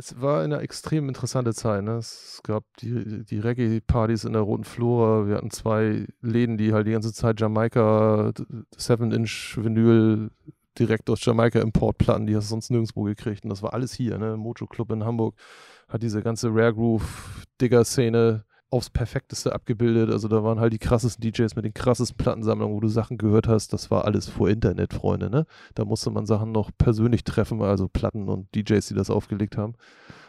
Es war eine extrem interessante Zeit. Ne? Es gab die, die Reggae-Partys in der Roten Flora. Wir hatten zwei Läden, die halt die ganze Zeit Jamaika 7-Inch-Vinyl direkt aus Jamaika Importplatten, die hast du sonst nirgendwo gekriegt. Und das war alles hier. Ne? Mojo Club in Hamburg hat diese ganze Rare Groove-Digger-Szene aufs Perfekteste abgebildet. Also da waren halt die krassesten DJs mit den krassesten Plattensammlungen, wo du Sachen gehört hast. Das war alles vor Internet, Freunde. Ne? Da musste man Sachen noch persönlich treffen, also Platten und DJs, die das aufgelegt haben.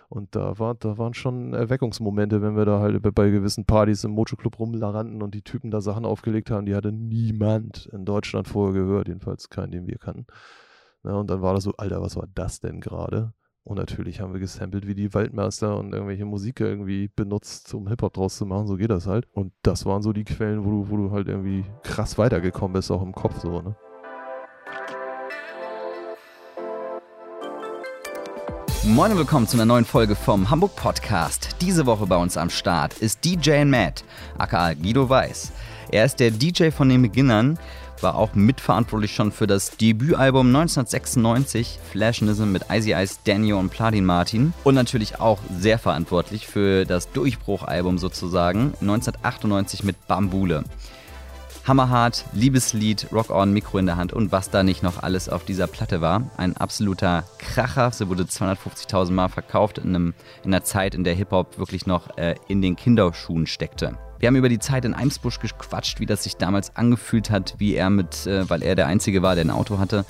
Und da, war, da waren schon Erweckungsmomente, wenn wir da halt bei gewissen Partys im Mojo Club rumlarannten und die Typen da Sachen aufgelegt haben, die hatte niemand in Deutschland vorher gehört, jedenfalls keinen, den wir kannten. Ja, und dann war das so, Alter, was war das denn gerade? Und natürlich haben wir gesampelt wie die Waldmeister und irgendwelche Musik irgendwie benutzt, um Hip-Hop draus zu machen. So geht das halt. Und das waren so die Quellen, wo du, wo du halt irgendwie krass weitergekommen bist, auch im Kopf so, ne? Moin und willkommen zu einer neuen Folge vom Hamburg Podcast. Diese Woche bei uns am Start ist DJ Matt, aka Guido Weiß. Er ist der DJ von den Beginnern, war auch mitverantwortlich schon für das Debütalbum 1996 Flashism mit Icy Ice, Daniel und Platin Martin und natürlich auch sehr verantwortlich für das Durchbruchalbum sozusagen 1998 mit Bambule. Hammerhart, Liebeslied, Rock On, Mikro in der Hand und was da nicht noch alles auf dieser Platte war. Ein absoluter Kracher. Sie wurde 250.000 Mal verkauft in, einem, in einer Zeit, in der Hip-Hop wirklich noch äh, in den Kinderschuhen steckte. Wir haben über die Zeit in Eimsbusch gequatscht, wie das sich damals angefühlt hat, wie er mit, äh, weil er der Einzige war, der ein Auto hatte,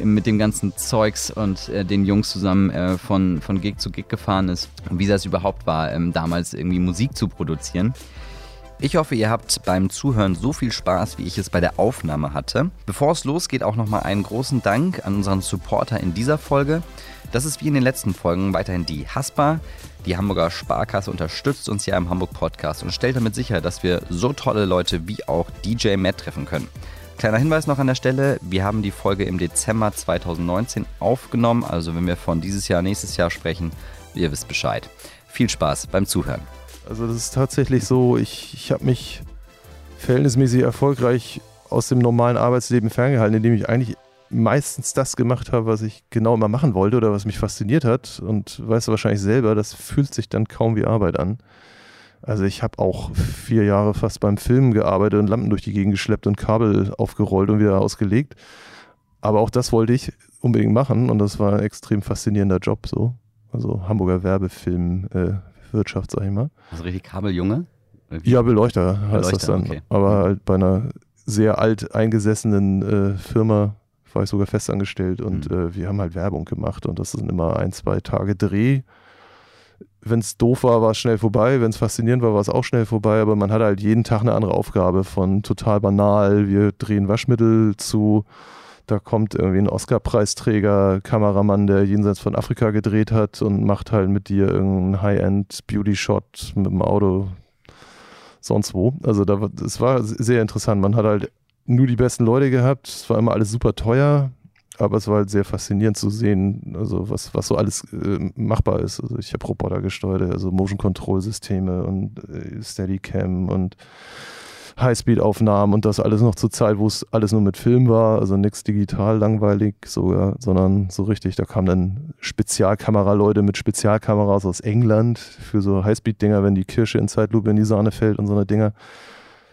mit dem ganzen Zeugs und äh, den Jungs zusammen äh, von, von Gig zu Gig gefahren ist und wie das überhaupt war, ähm, damals irgendwie Musik zu produzieren. Ich hoffe, ihr habt beim Zuhören so viel Spaß, wie ich es bei der Aufnahme hatte. Bevor es losgeht, auch nochmal einen großen Dank an unseren Supporter in dieser Folge. Das ist wie in den letzten Folgen weiterhin die Haspa. Die Hamburger Sparkasse unterstützt uns ja im Hamburg Podcast und stellt damit sicher, dass wir so tolle Leute wie auch DJ Matt treffen können. Kleiner Hinweis noch an der Stelle, wir haben die Folge im Dezember 2019 aufgenommen, also wenn wir von dieses Jahr, nächstes Jahr sprechen, ihr wisst Bescheid. Viel Spaß beim Zuhören. Also das ist tatsächlich so, ich, ich habe mich verhältnismäßig erfolgreich aus dem normalen Arbeitsleben ferngehalten, indem ich eigentlich meistens das gemacht habe, was ich genau immer machen wollte oder was mich fasziniert hat. Und weißt du wahrscheinlich selber, das fühlt sich dann kaum wie Arbeit an. Also ich habe auch vier Jahre fast beim Filmen gearbeitet und Lampen durch die Gegend geschleppt und Kabel aufgerollt und wieder ausgelegt. Aber auch das wollte ich unbedingt machen und das war ein extrem faszinierender Job so. Also Hamburger Werbefilm, äh, sag ich mal. Also richtig Kabeljunge? Ja, Beleuchter heißt Beleuchter, das dann. Okay. Aber halt bei einer sehr alt eingesessenen äh, Firma war ich sogar festangestellt und mhm. äh, wir haben halt Werbung gemacht und das sind immer ein, zwei Tage Dreh. Wenn es doof war, war es schnell vorbei. Wenn es faszinierend war, war es auch schnell vorbei. Aber man hatte halt jeden Tag eine andere Aufgabe von total banal. Wir drehen Waschmittel zu da kommt irgendwie ein Oscar-Preisträger, Kameramann, der jenseits von Afrika gedreht hat und macht halt mit dir irgendeinen High-End-Beauty-Shot mit dem Auto sonst wo. Also da, es war sehr interessant. Man hat halt nur die besten Leute gehabt. Es war immer alles super teuer, aber es war halt sehr faszinierend zu sehen, also was, was so alles äh, machbar ist. Also ich habe Roboter gesteuert, also Motion-Control-Systeme und äh, Steadicam und Highspeed-Aufnahmen und das alles noch zur Zeit, wo es alles nur mit Film war, also nichts digital langweilig sogar, sondern so richtig, da kamen dann Spezialkameraleute mit Spezialkameras aus England für so Highspeed-Dinger, wenn die Kirsche in Zeitlupe in die Sahne fällt und so eine Dinger.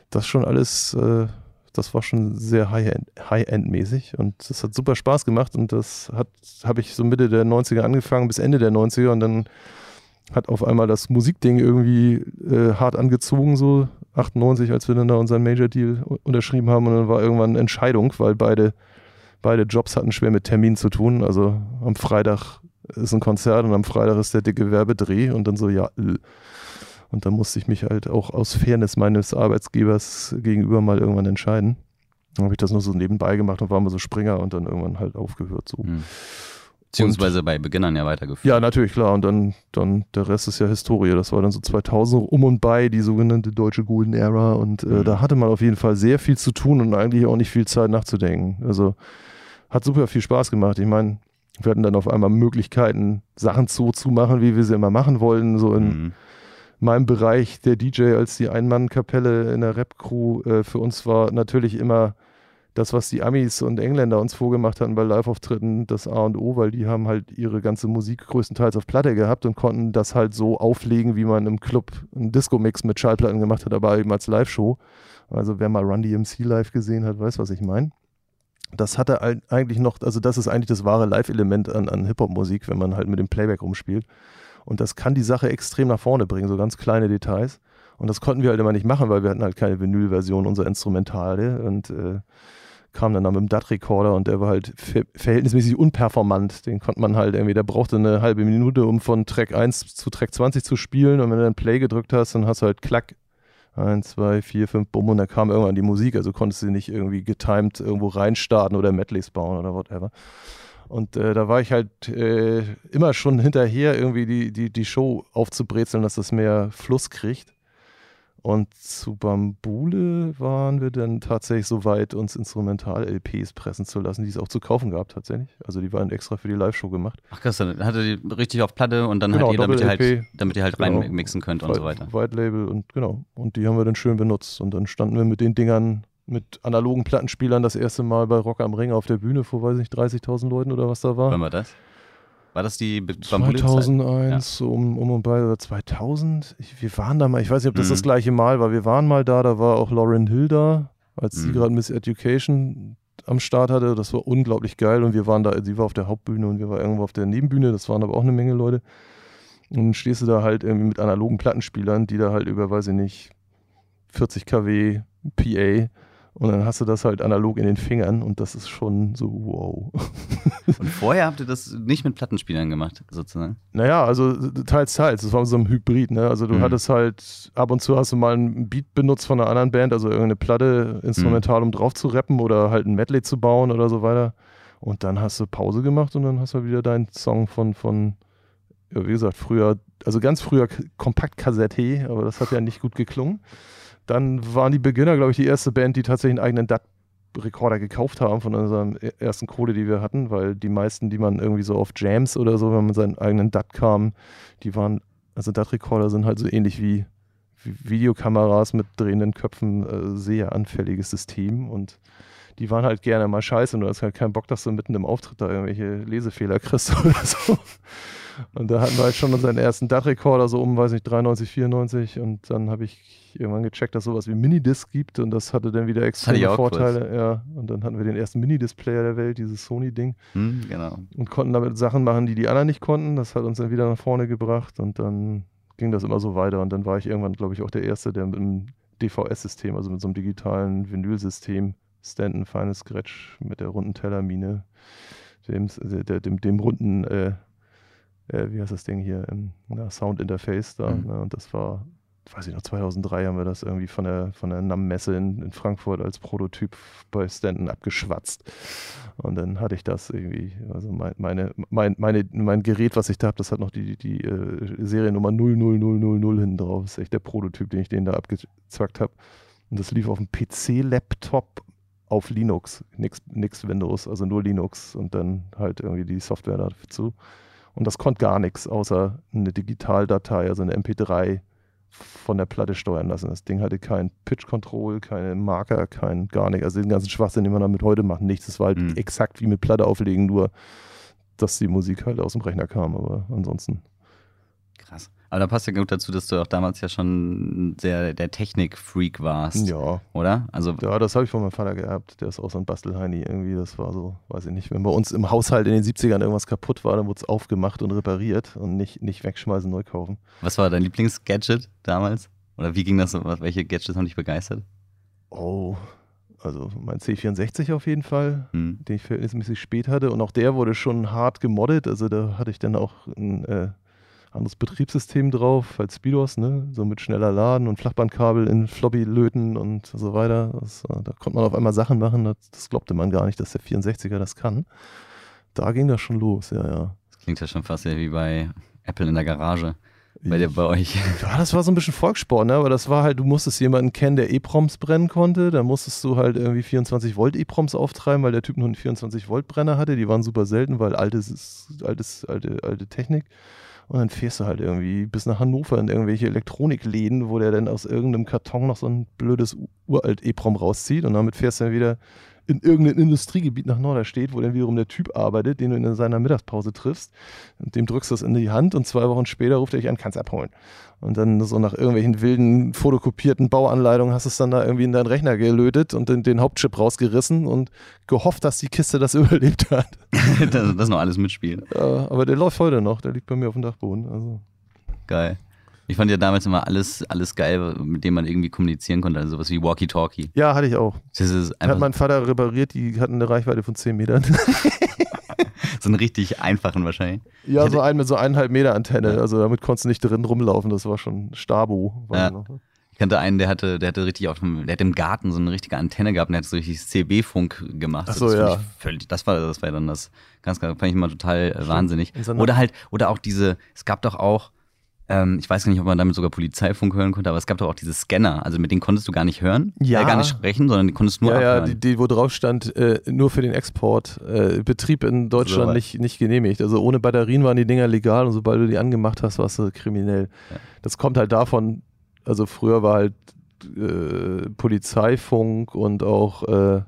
Das schon alles, äh, das war schon sehr High-End-mäßig und das hat super Spaß gemacht und das habe ich so Mitte der 90er angefangen bis Ende der 90er und dann hat auf einmal das Musikding irgendwie äh, hart angezogen, so 98, als wir dann da unseren Major Deal unterschrieben haben und dann war irgendwann Entscheidung, weil beide, beide Jobs hatten schwer mit Terminen zu tun. Also am Freitag ist ein Konzert und am Freitag ist der dicke Werbedreh und dann so, ja, äh. Und dann musste ich mich halt auch aus Fairness meines Arbeitsgebers gegenüber mal irgendwann entscheiden. Dann habe ich das nur so nebenbei gemacht und war mal so Springer und dann irgendwann halt aufgehört so. Mhm. Beziehungsweise und, bei Beginnern ja weitergeführt. Ja, natürlich, klar. Und dann, dann der Rest ist ja Historie. Das war dann so 2000 um und bei, die sogenannte deutsche Golden Era. Und äh, mhm. da hatte man auf jeden Fall sehr viel zu tun und eigentlich auch nicht viel Zeit nachzudenken. Also hat super viel Spaß gemacht. Ich meine, wir hatten dann auf einmal Möglichkeiten, Sachen so zu machen, wie wir sie immer machen wollten. So in mhm. Meinem Bereich der DJ als die Ein-Mann-Kapelle in der Rap-Crew äh, für uns war natürlich immer das, was die Amis und Engländer uns vorgemacht hatten bei Live-Auftritten, das A und O, weil die haben halt ihre ganze Musik größtenteils auf Platte gehabt und konnten das halt so auflegen, wie man im Club einen Disco-Mix mit Schallplatten gemacht hat, aber eben als Live-Show. Also wer mal Run DMC live gesehen hat, weiß, was ich meine. Das hatte eigentlich noch, also das ist eigentlich das wahre Live-Element an, an Hip-Hop-Musik, wenn man halt mit dem Playback rumspielt. Und das kann die Sache extrem nach vorne bringen, so ganz kleine Details. Und das konnten wir halt immer nicht machen, weil wir hatten halt keine Vinyl-Version unserer Instrumentale und äh, kam dann, dann mit dem DAT-Recorder und der war halt ver verhältnismäßig unperformant. Den konnte man halt irgendwie, der brauchte eine halbe Minute, um von Track 1 zu Track 20 zu spielen und wenn du dann Play gedrückt hast, dann hast du halt Klack, 1, 2, 4, 5, bumm und dann kam irgendwann die Musik, also konntest du nicht irgendwie getimed irgendwo reinstarten oder Medleys bauen oder whatever. Und äh, da war ich halt äh, immer schon hinterher, irgendwie die, die, die Show aufzubrezeln, dass das mehr Fluss kriegt. Und zu Bambule waren wir dann tatsächlich so weit, uns Instrumental-LPs pressen zu lassen, die es auch zu kaufen gab tatsächlich. Also die waren extra für die Live-Show gemacht. Ach krass, dann hatte die richtig auf Platte und dann genau, halt ihr, damit, ihr halt, damit ihr halt genau, reinmixen könnt und White, so weiter. White Label und genau. Und die haben wir dann schön benutzt. Und dann standen wir mit den Dingern mit analogen Plattenspielern das erste Mal bei Rock am Ring auf der Bühne vor, weiß ich, 30.000 Leuten oder was da war. Wann war das? War das die 2001, ja. um, um und bei, oder 2000? Ich, wir waren da mal, ich weiß nicht, ob das mhm. das gleiche Mal war. Wir waren mal da, da war auch Lauren Hill da, als mhm. sie gerade Miss Education am Start hatte. Das war unglaublich geil und wir waren da, sie war auf der Hauptbühne und wir waren irgendwo auf der Nebenbühne. Das waren aber auch eine Menge Leute. Und dann stehst du da halt irgendwie mit analogen Plattenspielern, die da halt über, weiß ich nicht, 40 kW PA und dann hast du das halt analog in den Fingern und das ist schon so wow. Und vorher habt ihr das nicht mit Plattenspielern gemacht, sozusagen? Naja, also teils, teils. Das war so ein Hybrid, ne? Also du mhm. hattest halt, ab und zu hast du mal einen Beat benutzt von einer anderen Band, also irgendeine Platte instrumental, mhm. um drauf zu rappen oder halt ein Medley zu bauen oder so weiter. Und dann hast du Pause gemacht und dann hast du wieder deinen Song von, von ja, wie gesagt, früher, also ganz früher Kompaktkassette, aber das hat ja nicht gut geklungen. Dann waren die Beginner, glaube ich, die erste Band, die tatsächlich einen eigenen DAT-Rekorder gekauft haben von unserem e-, ersten Kohle, die wir hatten, weil die meisten, die man irgendwie so auf Jams oder so, wenn man seinen eigenen DAT kam, die waren, also DAT-Rekorder sind halt so ähnlich wie, Videokameras mit drehenden Köpfen, äh, sehr anfälliges System und die waren halt gerne mal scheiße und du hast halt keinen Bock, dass du mitten im Auftritt da irgendwelche Lesefehler kriegst oder so. Und da hatten wir halt schon unseren ersten DAT-Rekorder, so um, weiß nicht, 93, 94. Und dann habe ich irgendwann gecheckt, dass es sowas wie Minidisc gibt. Und das hatte dann wieder extreme Vorteile. Kurz. Ja. Und dann hatten wir den ersten Minidisc-Player der Welt, dieses Sony-Ding. Hm, genau. Und konnten damit Sachen machen, die die anderen nicht konnten. Das hat uns dann wieder nach vorne gebracht. Und dann ging das immer so weiter. Und dann war ich irgendwann, glaube ich, auch der Erste, der mit einem DVS-System, also mit so einem digitalen Vinylsystem, Stanton Final Scratch mit der runden Tellermine, dem, dem, dem runden äh, äh, wie heißt das Ding hier, im Sound Interface da. Mhm. Ne? Und das war, weiß ich noch, 2003 haben wir das irgendwie von der, von der NAM-Messe in, in Frankfurt als Prototyp bei Stanton abgeschwatzt. Und dann hatte ich das irgendwie, also mein, meine, mein, meine, mein Gerät, was ich da habe, das hat noch die, die, die äh, Seriennummer 00000 hinten drauf. Das ist echt der Prototyp, den ich denen da abgezwackt habe. Und das lief auf einem PC-Laptop auf Linux, nix Windows, also nur Linux und dann halt irgendwie die Software dazu. Und das konnte gar nichts, außer eine Digitaldatei, also eine MP3 von der Platte steuern lassen. Das Ding hatte kein Pitch-Control, keine Marker, kein gar nichts. Also den ganzen Schwachsinn, den man damit heute macht, nichts. Das war halt mhm. exakt wie mit Platte auflegen, nur dass die Musik halt aus dem Rechner kam. Aber ansonsten Krass. Aber da passt ja gut dazu, dass du auch damals ja schon sehr der Technik-Freak warst. Ja. Oder? Also ja, das habe ich von meinem Vater geerbt. Der ist auch so ein Bastelheini irgendwie. Das war so, weiß ich nicht. Wenn bei uns im Haushalt in den 70ern irgendwas kaputt war, dann wurde es aufgemacht und repariert und nicht, nicht wegschmeißen, neu kaufen. Was war dein Lieblingsgadget damals? Oder wie ging das? Welche Gadgets haben dich begeistert? Oh, also mein C64 auf jeden Fall, hm. den ich verhältnismäßig spät hatte. Und auch der wurde schon hart gemoddet. Also da hatte ich dann auch ein äh, anderes Betriebssystem drauf als Speedos, ne? so mit schneller Laden und Flachbandkabel in Floppy löten und so weiter. Das, äh, da konnte man auf einmal Sachen machen, das, das, glaubte man gar nicht, dass der 64er das kann. Da ging das schon los, ja, ja. Das klingt ja schon fast wie bei Apple in der Garage. Bei dir, bei euch. Ja, das war so ein bisschen Volkssport, ne? aber das war halt, du musstest jemanden kennen, der EPROMs brennen konnte. Da musstest du halt irgendwie 24 Volt EPROMs auftreiben, weil der Typ nur einen 24 Volt Brenner hatte. Die waren super selten, weil altes, altes, alte, alte Technik. Und dann fährst du halt irgendwie bis nach Hannover in irgendwelche Elektronikläden, wo der dann aus irgendeinem Karton noch so ein blödes uralt EPROM rauszieht. Und damit fährst du dann wieder in irgendein Industriegebiet nach Norderstedt, wo dann wiederum der Typ arbeitet, den du in seiner Mittagspause triffst. Und dem drückst du das in die Hand und zwei Wochen später ruft er dich an, kannst abholen. Und dann so nach irgendwelchen wilden, fotokopierten Bauanleitungen hast du es dann da irgendwie in deinen Rechner gelötet und den, den Hauptchip rausgerissen und gehofft, dass die Kiste das überlebt hat. das, das noch alles mitspielen. Ja, aber der läuft heute noch, der liegt bei mir auf dem Dachboden. Also. Geil. Ich fand ja damals immer alles, alles geil, mit dem man irgendwie kommunizieren konnte. Also sowas wie Walkie-Talkie. Ja, hatte ich auch. Das ist hat mein Vater repariert, die hatten eine Reichweite von 10 Metern. so einen richtig einfachen wahrscheinlich. Ja, so einen mit so eineinhalb Meter Antenne. Ja. Also damit konntest du nicht drin rumlaufen. Das war schon Stabo. Ja. Ne? Ich kannte einen, der hatte, der hatte richtig auf dem, der hat im Garten so eine richtige Antenne gehabt und der hat so richtig CB-Funk gemacht. Ach so, das ja. Völlig, das war, das war dann das ganz, ganz, fand ich immer total äh, wahnsinnig. Oder halt, oder auch diese, es gab doch auch, ähm, ich weiß gar nicht, ob man damit sogar Polizeifunk hören konnte, aber es gab doch auch diese Scanner. Also mit denen konntest du gar nicht hören, ja. Äh, gar nicht sprechen, sondern die konntest nur ja, abhören. Ja, die, die, wo drauf stand, äh, nur für den Export, äh, Betrieb in Deutschland so nicht, nicht genehmigt. Also ohne Batterien waren die Dinger legal und sobald du die angemacht hast, warst du kriminell. Ja. Das kommt halt davon, also früher war halt äh, Polizeifunk und auch äh,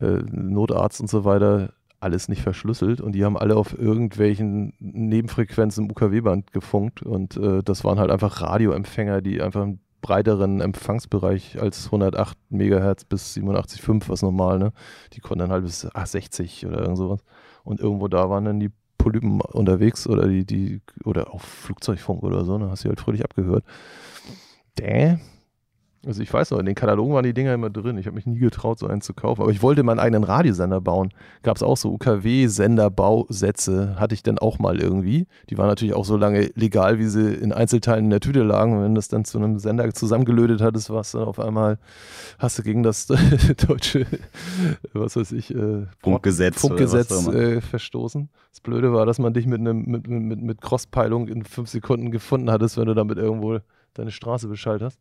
äh, Notarzt und so weiter alles nicht verschlüsselt und die haben alle auf irgendwelchen Nebenfrequenzen im UKW-Band gefunkt und äh, das waren halt einfach Radioempfänger, die einfach einen breiteren Empfangsbereich als 108 Megahertz bis 87,5, was normal, ne? Die konnten dann halt bis ach, 60 oder irgend sowas. Und irgendwo da waren dann die Polypen unterwegs oder die, die, oder auf Flugzeugfunk oder so, ne? Hast du halt fröhlich abgehört. Däh, also ich weiß noch, in den Katalogen waren die Dinger immer drin. Ich habe mich nie getraut, so einen zu kaufen. Aber ich wollte meinen eigenen Radiosender bauen. Gab es auch so UKW-Senderbausätze, hatte ich dann auch mal irgendwie. Die waren natürlich auch so lange legal, wie sie in Einzelteilen in der Tüte lagen. Und wenn das dann zu einem Sender zusammengelötet hattest, war es dann auf einmal, hast du gegen das deutsche, was weiß ich, äh, Funkgesetz, Funkgesetz äh, verstoßen. Das Blöde war, dass man dich mit, einem, mit, mit, mit Crosspeilung in fünf Sekunden gefunden hattest, wenn du damit irgendwo deine Straße beschallt hast.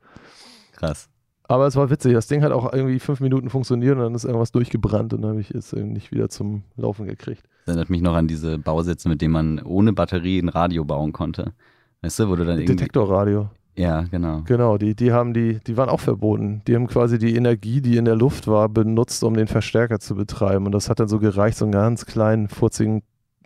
Krass. Aber es war witzig. Das Ding hat auch irgendwie fünf Minuten funktioniert und dann ist irgendwas durchgebrannt und dann habe ich es nicht wieder zum Laufen gekriegt. Das erinnert mich noch an diese Bausätze, mit denen man ohne Batterie ein Radio bauen konnte. Weißt du, wo du dann irgendwie. Detektorradio. Ja, genau. Genau, die, die haben die, die waren auch verboten. Die haben quasi die Energie, die in der Luft war, benutzt, um den Verstärker zu betreiben. Und das hat dann so gereicht, so einen ganz kleinen, furzigen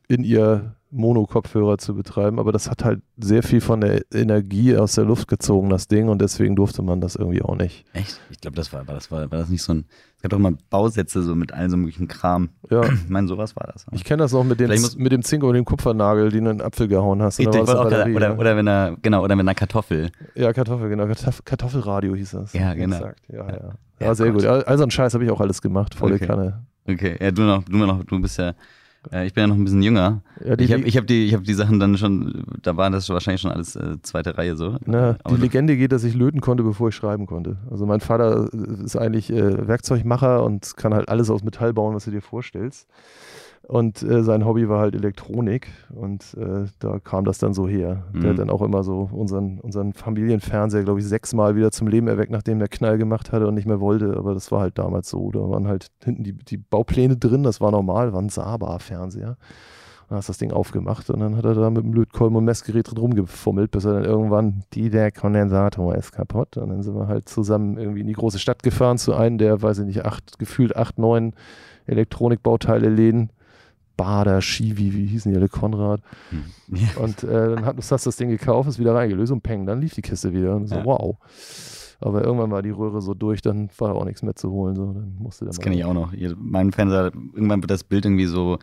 in ihr Mono-Kopfhörer zu betreiben, aber das hat halt sehr viel von der Energie aus der Luft gezogen, das Ding, und deswegen durfte man das irgendwie auch nicht. Echt? Ich glaube, das war, war das war, war das nicht so ein. Es gab doch mal Bausätze so mit all so möglichen Kram. Ja. Ich meine, sowas war das. Ich kenne das noch mit dem, mit dem Zink und dem Kupfernagel, den du in den Apfel gehauen hast. Richtig, oder, Batterie, oder, oder, wenn er, genau, oder mit einer Kartoffel. Ja, Kartoffel, genau. Kartoffelradio hieß das. Ja, genau. Exakt. Ja, ja. ja, ja sehr Gott. gut. Also einen Scheiß habe ich auch alles gemacht, volle okay. Kanne. Okay, ja, du noch, du noch, du bist ja äh, ich bin ja noch ein bisschen jünger. Ja, die, ich habe hab die, hab die Sachen dann schon, da war das wahrscheinlich schon alles äh, zweite Reihe so. Na, die Legende geht, dass ich löten konnte, bevor ich schreiben konnte. Also mein Vater ist eigentlich äh, Werkzeugmacher und kann halt alles aus Metall bauen, was du dir vorstellst. Und äh, sein Hobby war halt Elektronik und äh, da kam das dann so her. Mhm. Der hat dann auch immer so unseren, unseren Familienfernseher, glaube ich, sechsmal wieder zum Leben erweckt, nachdem der Knall gemacht hatte und nicht mehr wollte. Aber das war halt damals so. Da waren halt hinten die, die Baupläne drin, das war normal, war ein Saba-Fernseher. Dann hast das Ding aufgemacht und dann hat er da mit dem Lötkolben und Messgerät drin rumgefummelt, bis er dann irgendwann, die, der Kondensator ist kaputt. Und dann sind wir halt zusammen irgendwie in die große Stadt gefahren zu einem der, weiß ich nicht, acht, gefühlt acht, neun Elektronikbauteile-Läden Bader, Shivi, wie hießen die alle, Konrad. Hm. Und äh, dann hat uns das, das Ding gekauft, ist wieder reingelöst und peng, dann lief die Kiste wieder. Und so, ja. wow. Aber irgendwann war die Röhre so durch, dann war auch nichts mehr zu holen. So. Dann musste das kenne ich auch noch. Mein Fernseher, irgendwann wird das Bild irgendwie so,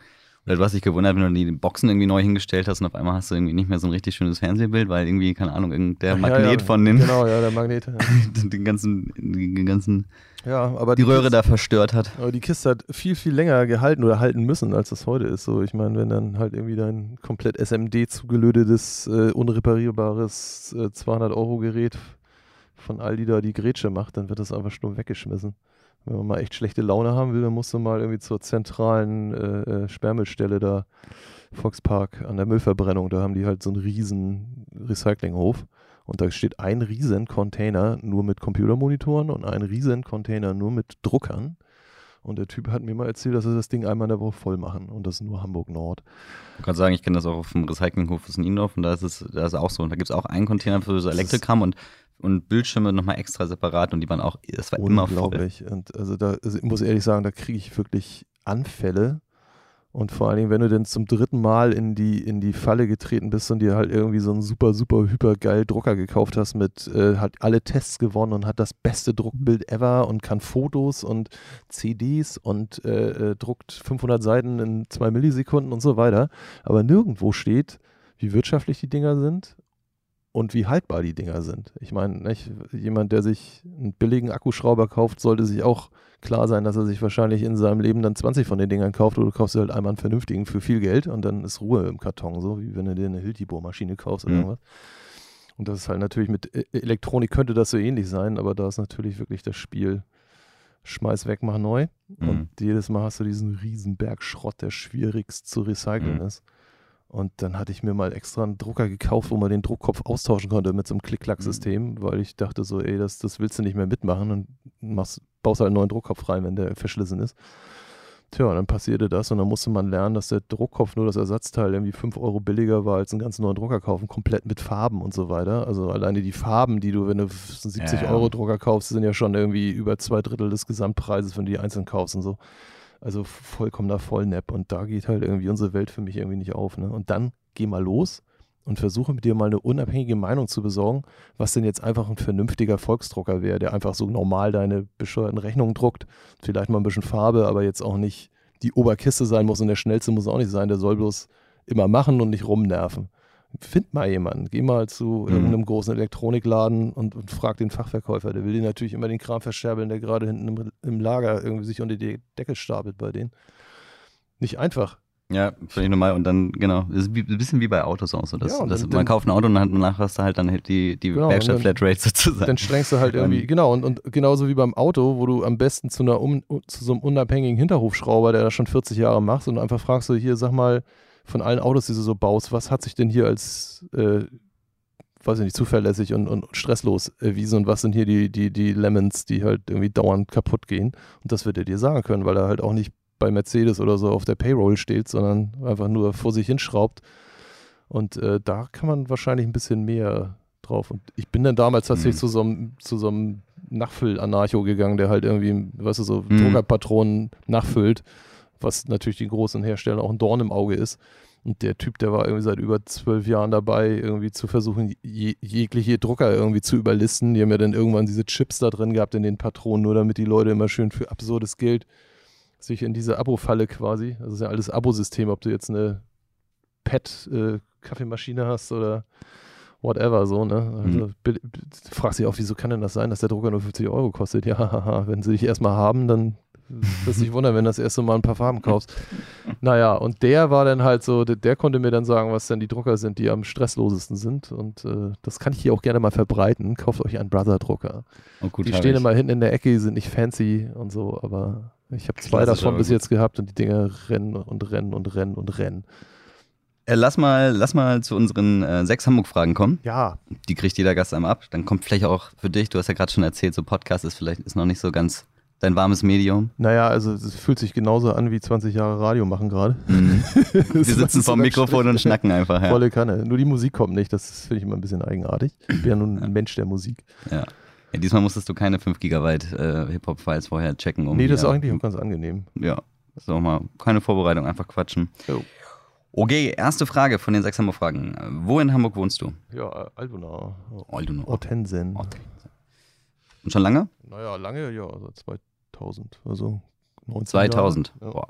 oder du hast dich gewundert, wenn du die Boxen irgendwie neu hingestellt hast und auf einmal hast du irgendwie nicht mehr so ein richtig schönes Fernsehbild, weil irgendwie, keine Ahnung, der Magnet ja, von den. Genau, ja, der Magnet. den ganzen, den ganzen ja, aber die, die Röhre Kiste, da verstört hat. Aber die Kiste hat viel, viel länger gehalten oder halten müssen, als es heute ist. So, ich meine, wenn dann halt irgendwie dein komplett SMD zugelötetes, äh, unreparierbares äh, 200-Euro-Gerät von Aldi da die Grätsche macht, dann wird das einfach stumm weggeschmissen. Wenn man mal echt schlechte Laune haben will, dann musst du mal irgendwie zur zentralen äh, äh Sperrmüllstelle da, Volkspark an der Müllverbrennung, da haben die halt so einen riesen Recyclinghof. Und da steht ein riesen Container nur mit Computermonitoren und ein riesen Container nur mit Druckern. Und der Typ hat mir mal erzählt, dass er das Ding einmal in der Woche voll machen. Und das ist nur Hamburg Nord. Ich kann sagen, ich kenne das auch auf dem Recyclinghof in Niendorf und da ist es da ist auch so. Und da gibt es auch einen Container für so Elektrikram und und Bildschirme nochmal extra separat und die waren auch, das war immer voll. Unglaublich. Und also da, also ich muss ehrlich sagen, da kriege ich wirklich Anfälle. Und vor allen Dingen, wenn du dann zum dritten Mal in die, in die Falle getreten bist und dir halt irgendwie so einen super, super, hyper geil Drucker gekauft hast mit, äh, hat alle Tests gewonnen und hat das beste Druckbild ever und kann Fotos und CDs und äh, äh, druckt 500 Seiten in zwei Millisekunden und so weiter. Aber nirgendwo steht, wie wirtschaftlich die Dinger sind und wie haltbar die Dinger sind. Ich meine, jemand, der sich einen billigen Akkuschrauber kauft, sollte sich auch klar sein, dass er sich wahrscheinlich in seinem Leben dann 20 von den Dingern kauft oder du kaufst halt einmal einen vernünftigen für viel Geld und dann ist Ruhe im Karton, so wie wenn du dir eine Hilti-Bohrmaschine kaufst oder mhm. irgendwas. Und das ist halt natürlich mit e-, Elektronik könnte das so ähnlich sein, aber da ist natürlich wirklich das Spiel schmeiß weg, mach neu. Mhm. Und jedes Mal hast du diesen riesen Berg Schrott, der schwierigst zu recyceln mhm. ist. Und dann hatte ich mir mal extra einen Drucker gekauft, wo man den Druckkopf austauschen konnte mit so einem Klick-Klack-System, mhm. weil ich dachte so, ey, das, das willst du nicht mehr mitmachen und machst, baust halt einen neuen Druckkopf rein, wenn der verschlissen ist. Tja, und dann passierte das und dann musste man lernen, dass der Druckkopf nur das Ersatzteil irgendwie 5 Euro billiger war als einen ganz neuen Drucker kaufen, komplett mit Farben und so weiter. Also alleine die Farben, die du, wenn du einen 70 Euro Drucker kaufst, sind ja schon irgendwie über zwei Drittel des Gesamtpreises, wenn du die einzeln kaufst und so. Also vollkommener Vollnap. Und da geht halt irgendwie unsere Welt für mich irgendwie nicht auf. Ne? Und dann geh mal los und versuche mit dir mal eine unabhängige Meinung zu besorgen, was denn jetzt einfach ein vernünftiger Volksdrucker wäre, der einfach so normal deine bescheuerten Rechnungen druckt. Vielleicht mal ein bisschen Farbe, aber jetzt auch nicht die Oberkiste sein muss und der schnellste muss auch nicht sein. Der soll bloß immer machen und nicht rumnerven find mal jemanden. Geh mal zu mhm. irgendeinem großen Elektronikladen und, und, frag den Fachverkäufer. Der will dir natürlich immer den Kram verscherbeln, der gerade hinten im, im, Lager irgendwie sich unter die Decke stapelt bei denen. Nicht einfach. Ja, völlig normal. Und dann, genau, ist ein bisschen wie bei Autos auch so. Dass, ja, dass dann, man kauft ein Auto und danach hast du halt dann die, die genau, Werkstatt-Flatrate sozusagen. Dann strengst du halt irgendwie, genau, und, und genauso wie beim Auto, wo du am besten zu, einer um, zu so einem unabhängigen Hinterhofschrauber, der das schon 40 Jahre macht, und einfach fragst du hier, sag mal, von allen Autos, die du so baust, was hat sich denn hier als, äh, weiß ich nicht, zuverlässig und, und stresslos erwiesen und was sind hier die, die, die Lemons, die halt irgendwie dauernd kaputt gehen? Und das wird er dir sagen können, weil er halt auch nicht bei Mercedes oder so auf der Payroll steht, sondern einfach nur vor sich hinschraubt. Und äh, da kann man wahrscheinlich ein bisschen mehr drauf. Und ich bin dann damals tatsächlich mhm. zu so einem, zu so einem Nachfüll-Anarcho gegangen, der halt irgendwie, weißt du, so mhm. Druckerpatronen nachfüllt was natürlich den großen Herstellern auch ein Dorn im Auge ist. Und der Typ, der war irgendwie seit über zwölf Jahren dabei, irgendwie zu versuchen, je, jegliche Drucker irgendwie zu überlisten. Die haben ja dann irgendwann diese Chips da drin gehabt in den Patronen, nur damit die Leute immer schön für absurdes Geld sich in diese Abo-Falle quasi, das ist ja alles Abo-System, ob du jetzt eine Pet-Kaffeemaschine äh, hast oder whatever, so, ne? Also mhm. fragst dich auch, wieso kann denn das sein, dass der Drucker nur 50 Euro kostet? Ja, haha, wenn sie dich erstmal haben, dann wirst dich wundern, wenn du das erste Mal ein paar Farben kaufst. Naja, und der war dann halt so, der, der, konnte mir dann sagen, was denn die Drucker sind, die am stresslosesten sind. Und äh, das kann ich hier auch gerne mal verbreiten. Kauft euch einen Brother-Drucker. Oh, die stehen ich. immer hinten in der Ecke, die sind nicht fancy und so, aber ich habe zwei davon bis jetzt gehabt und die Dinger rennen und rennen und rennen und rennen. Äh, lass, mal, lass mal zu unseren äh, sechs Hamburg-Fragen kommen. Ja. Die kriegt jeder Gast einmal ab. Dann kommt vielleicht auch für dich, du hast ja gerade schon erzählt, so Podcast ist vielleicht ist noch nicht so ganz Dein warmes Medium? Naja, also es fühlt sich genauso an wie 20 Jahre Radio machen gerade. Mhm. Wir sitzen vorm Mikrofon und schnacken einfach. Ja. Volle Kanne. Nur die Musik kommt nicht, das finde ich immer ein bisschen eigenartig. Ich bin ja nun ein Mensch der Musik. Ja. ja diesmal musstest du keine 5 Gigabyte äh, Hip-Hop-Files vorher checken. Um nee, das ist eigentlich auch ganz angenehm. Ja, auch mal keine Vorbereitung, einfach quatschen. Jo. Okay, erste Frage von den sechs Hamburg-Fragen. Wo in Hamburg wohnst du? Ja, Aldona. Aldona. Ortensen. Ortensen. Und schon lange? Naja, lange, ja, seit 2000. Also 19 2000. Ja. Boah.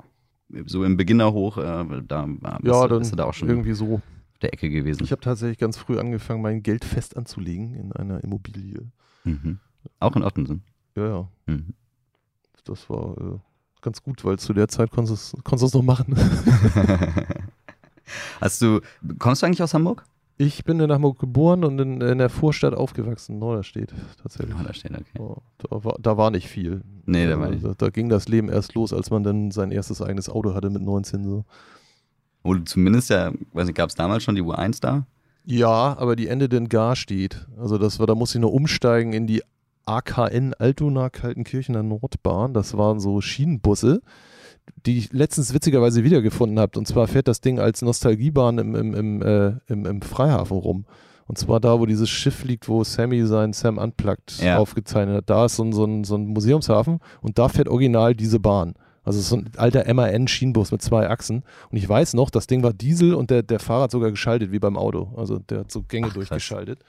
So im Beginner hoch, äh, da bist, ja, dann bist du da auch schon irgendwie so der Ecke gewesen. Ich habe tatsächlich ganz früh angefangen, mein Geld fest anzulegen in einer Immobilie. Mhm. Auch in Ottensen? Ja, ja. Mhm. Das war äh, ganz gut, weil zu der Zeit konntest du es noch machen. Hast du, kommst du eigentlich aus Hamburg? Ich bin in Hamburg geboren und in, in der Vorstadt aufgewachsen, Norderstedt tatsächlich. Norderstedt, okay. Oh, da, war, da war nicht viel. Nee, da war nicht. Da, da, ging das Leben erst los, als man dann sein erstes eigenes Auto hatte mit 19 so. Oder zumindest ja, weiß nicht, gab es damals schon die U1 da? Ja, aber die Ende den Gar steht. Also das war, da musste ich nur umsteigen in die AKN Altona Kaltenkirchener Nordbahn. Das waren so Schienenbusse die ich letztens witzigerweise wiedergefunden habe. Und zwar fährt das Ding als Nostalgiebahn im, im, im, äh, im, im Freihafen rum. Und zwar da, wo dieses Schiff liegt, wo Sammy sein Sam Unplugged ja. aufgezeichnet hat. Da ist so ein, so, ein, so ein Museumshafen und da fährt original diese Bahn. Also so ein alter MAN-Schienenbus mit zwei Achsen. Und ich weiß noch, das Ding war Diesel und der, der Fahrer hat sogar geschaltet, wie beim Auto. Also der hat so Gänge Ach, durchgeschaltet.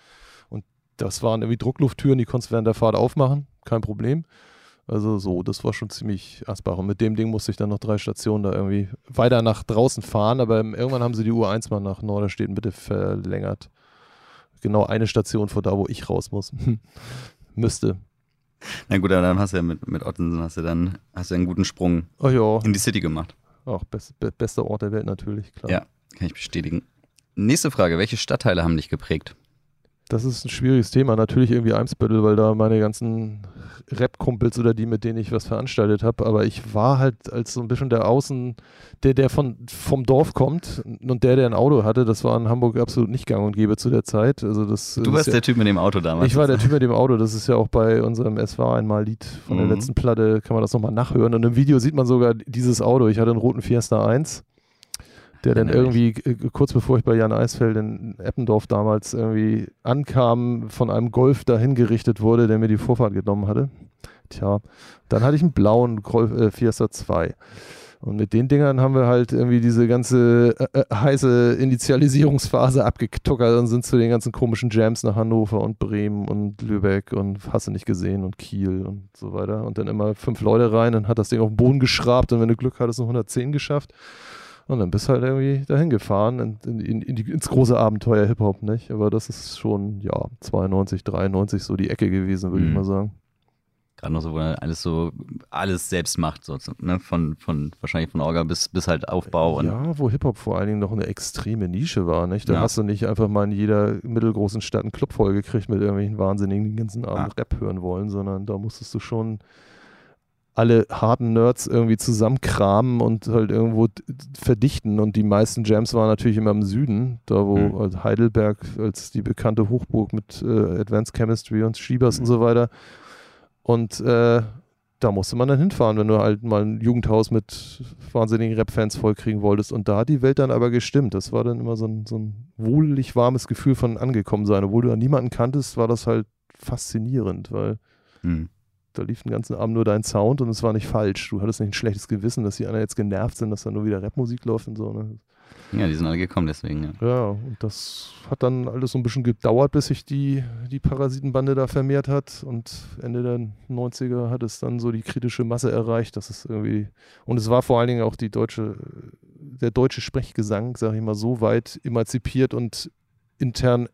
Und das waren irgendwie Drucklufttüren, die konntest du während der Fahrt aufmachen. Kein Problem. Also so, das war schon ziemlich asbach. Und mit dem Ding musste ich dann noch drei Stationen da irgendwie weiter nach draußen fahren. Aber irgendwann haben sie die Uhr 1 mal nach Norderstedt bitte verlängert genau eine Station vor da, wo ich raus muss. Müsste. Na gut, aber dann hast du ja mit, mit Ottensen hast du dann hast du einen guten Sprung ja. in die City gemacht. Auch best, be, bester Ort der Welt natürlich, klar. Ja, kann ich bestätigen. Nächste Frage, welche Stadtteile haben dich geprägt? Das ist ein schwieriges Thema. Natürlich irgendwie Eimsbüttel, weil da meine ganzen Rap-Kumpels oder die, mit denen ich was veranstaltet habe. Aber ich war halt als so ein bisschen der Außen, der, der von, vom Dorf kommt und der, der ein Auto hatte, das war in Hamburg absolut nicht gang und gäbe zu der Zeit. Also das, du warst ja, der Typ mit dem Auto damals. Ich war der Typ mit dem Auto. Das ist ja auch bei unserem Es war einmal Lied von der mhm. letzten Platte, kann man das nochmal nachhören. Und im Video sieht man sogar dieses Auto. Ich hatte einen roten Fiesta 1 der dann irgendwie äh, kurz bevor ich bei Jan Eisfeld in Eppendorf damals irgendwie ankam, von einem Golf dahin gerichtet wurde, der mir die Vorfahrt genommen hatte. Tja, dann hatte ich einen blauen Golf, äh, Fiesta 2. Und mit den Dingern haben wir halt irgendwie diese ganze äh, äh, heiße Initialisierungsphase abgetuckert und sind zu den ganzen komischen Jams nach Hannover und Bremen und Lübeck und hast du nicht gesehen und Kiel und so weiter. Und dann immer fünf Leute rein und hat das Ding auf den Boden geschrabt und wenn du Glück hattest, noch 110 geschafft. Und dann bist du halt irgendwie dahin gefahren in, in, in die, ins große Abenteuer Hip-Hop, nicht? Aber das ist schon, ja, 92, 93 so die Ecke gewesen, würde mhm. ich mal sagen. Gerade noch so, wo er alles so, alles selbst macht, so, ne? Von, von, wahrscheinlich von Orga bis, bis halt Aufbau. ja, wo Hip-Hop vor allen Dingen noch eine extreme Nische war, nicht? Da ja. hast du nicht einfach mal in jeder mittelgroßen Stadt einen Club vollgekriegt mit irgendwelchen Wahnsinnigen, die den ganzen Abend ah. Rap hören wollen, sondern da musstest du schon alle harten Nerds irgendwie zusammenkramen und halt irgendwo verdichten. Und die meisten Jams waren natürlich immer im Süden, da wo mhm. halt Heidelberg als die bekannte Hochburg mit äh, Advanced Chemistry und Schiebers mhm. und so weiter. Und äh, da musste man dann hinfahren, wenn du halt mal ein Jugendhaus mit wahnsinnigen Rap-Fans vollkriegen wolltest. Und da hat die Welt dann aber gestimmt. Das war dann immer so ein, so ein wohlig warmes Gefühl von angekommen sein. Obwohl du da niemanden kanntest, war das halt faszinierend, weil mhm da lief den ganzen Abend nur dein Sound und es war nicht falsch. Du hattest nicht ein schlechtes Gewissen, dass die anderen jetzt genervt sind, dass da nur wieder Rapmusik läuft und so. Ne? Ja, die sind alle gekommen deswegen. Ja. ja, und das hat dann alles so ein bisschen gedauert, bis sich die, die Parasitenbande da vermehrt hat. Und Ende der 90er hat es dann so die kritische Masse erreicht, dass es irgendwie. Und es war vor allen Dingen auch die deutsche, der deutsche Sprechgesang, sage ich mal, so weit emanzipiert und intern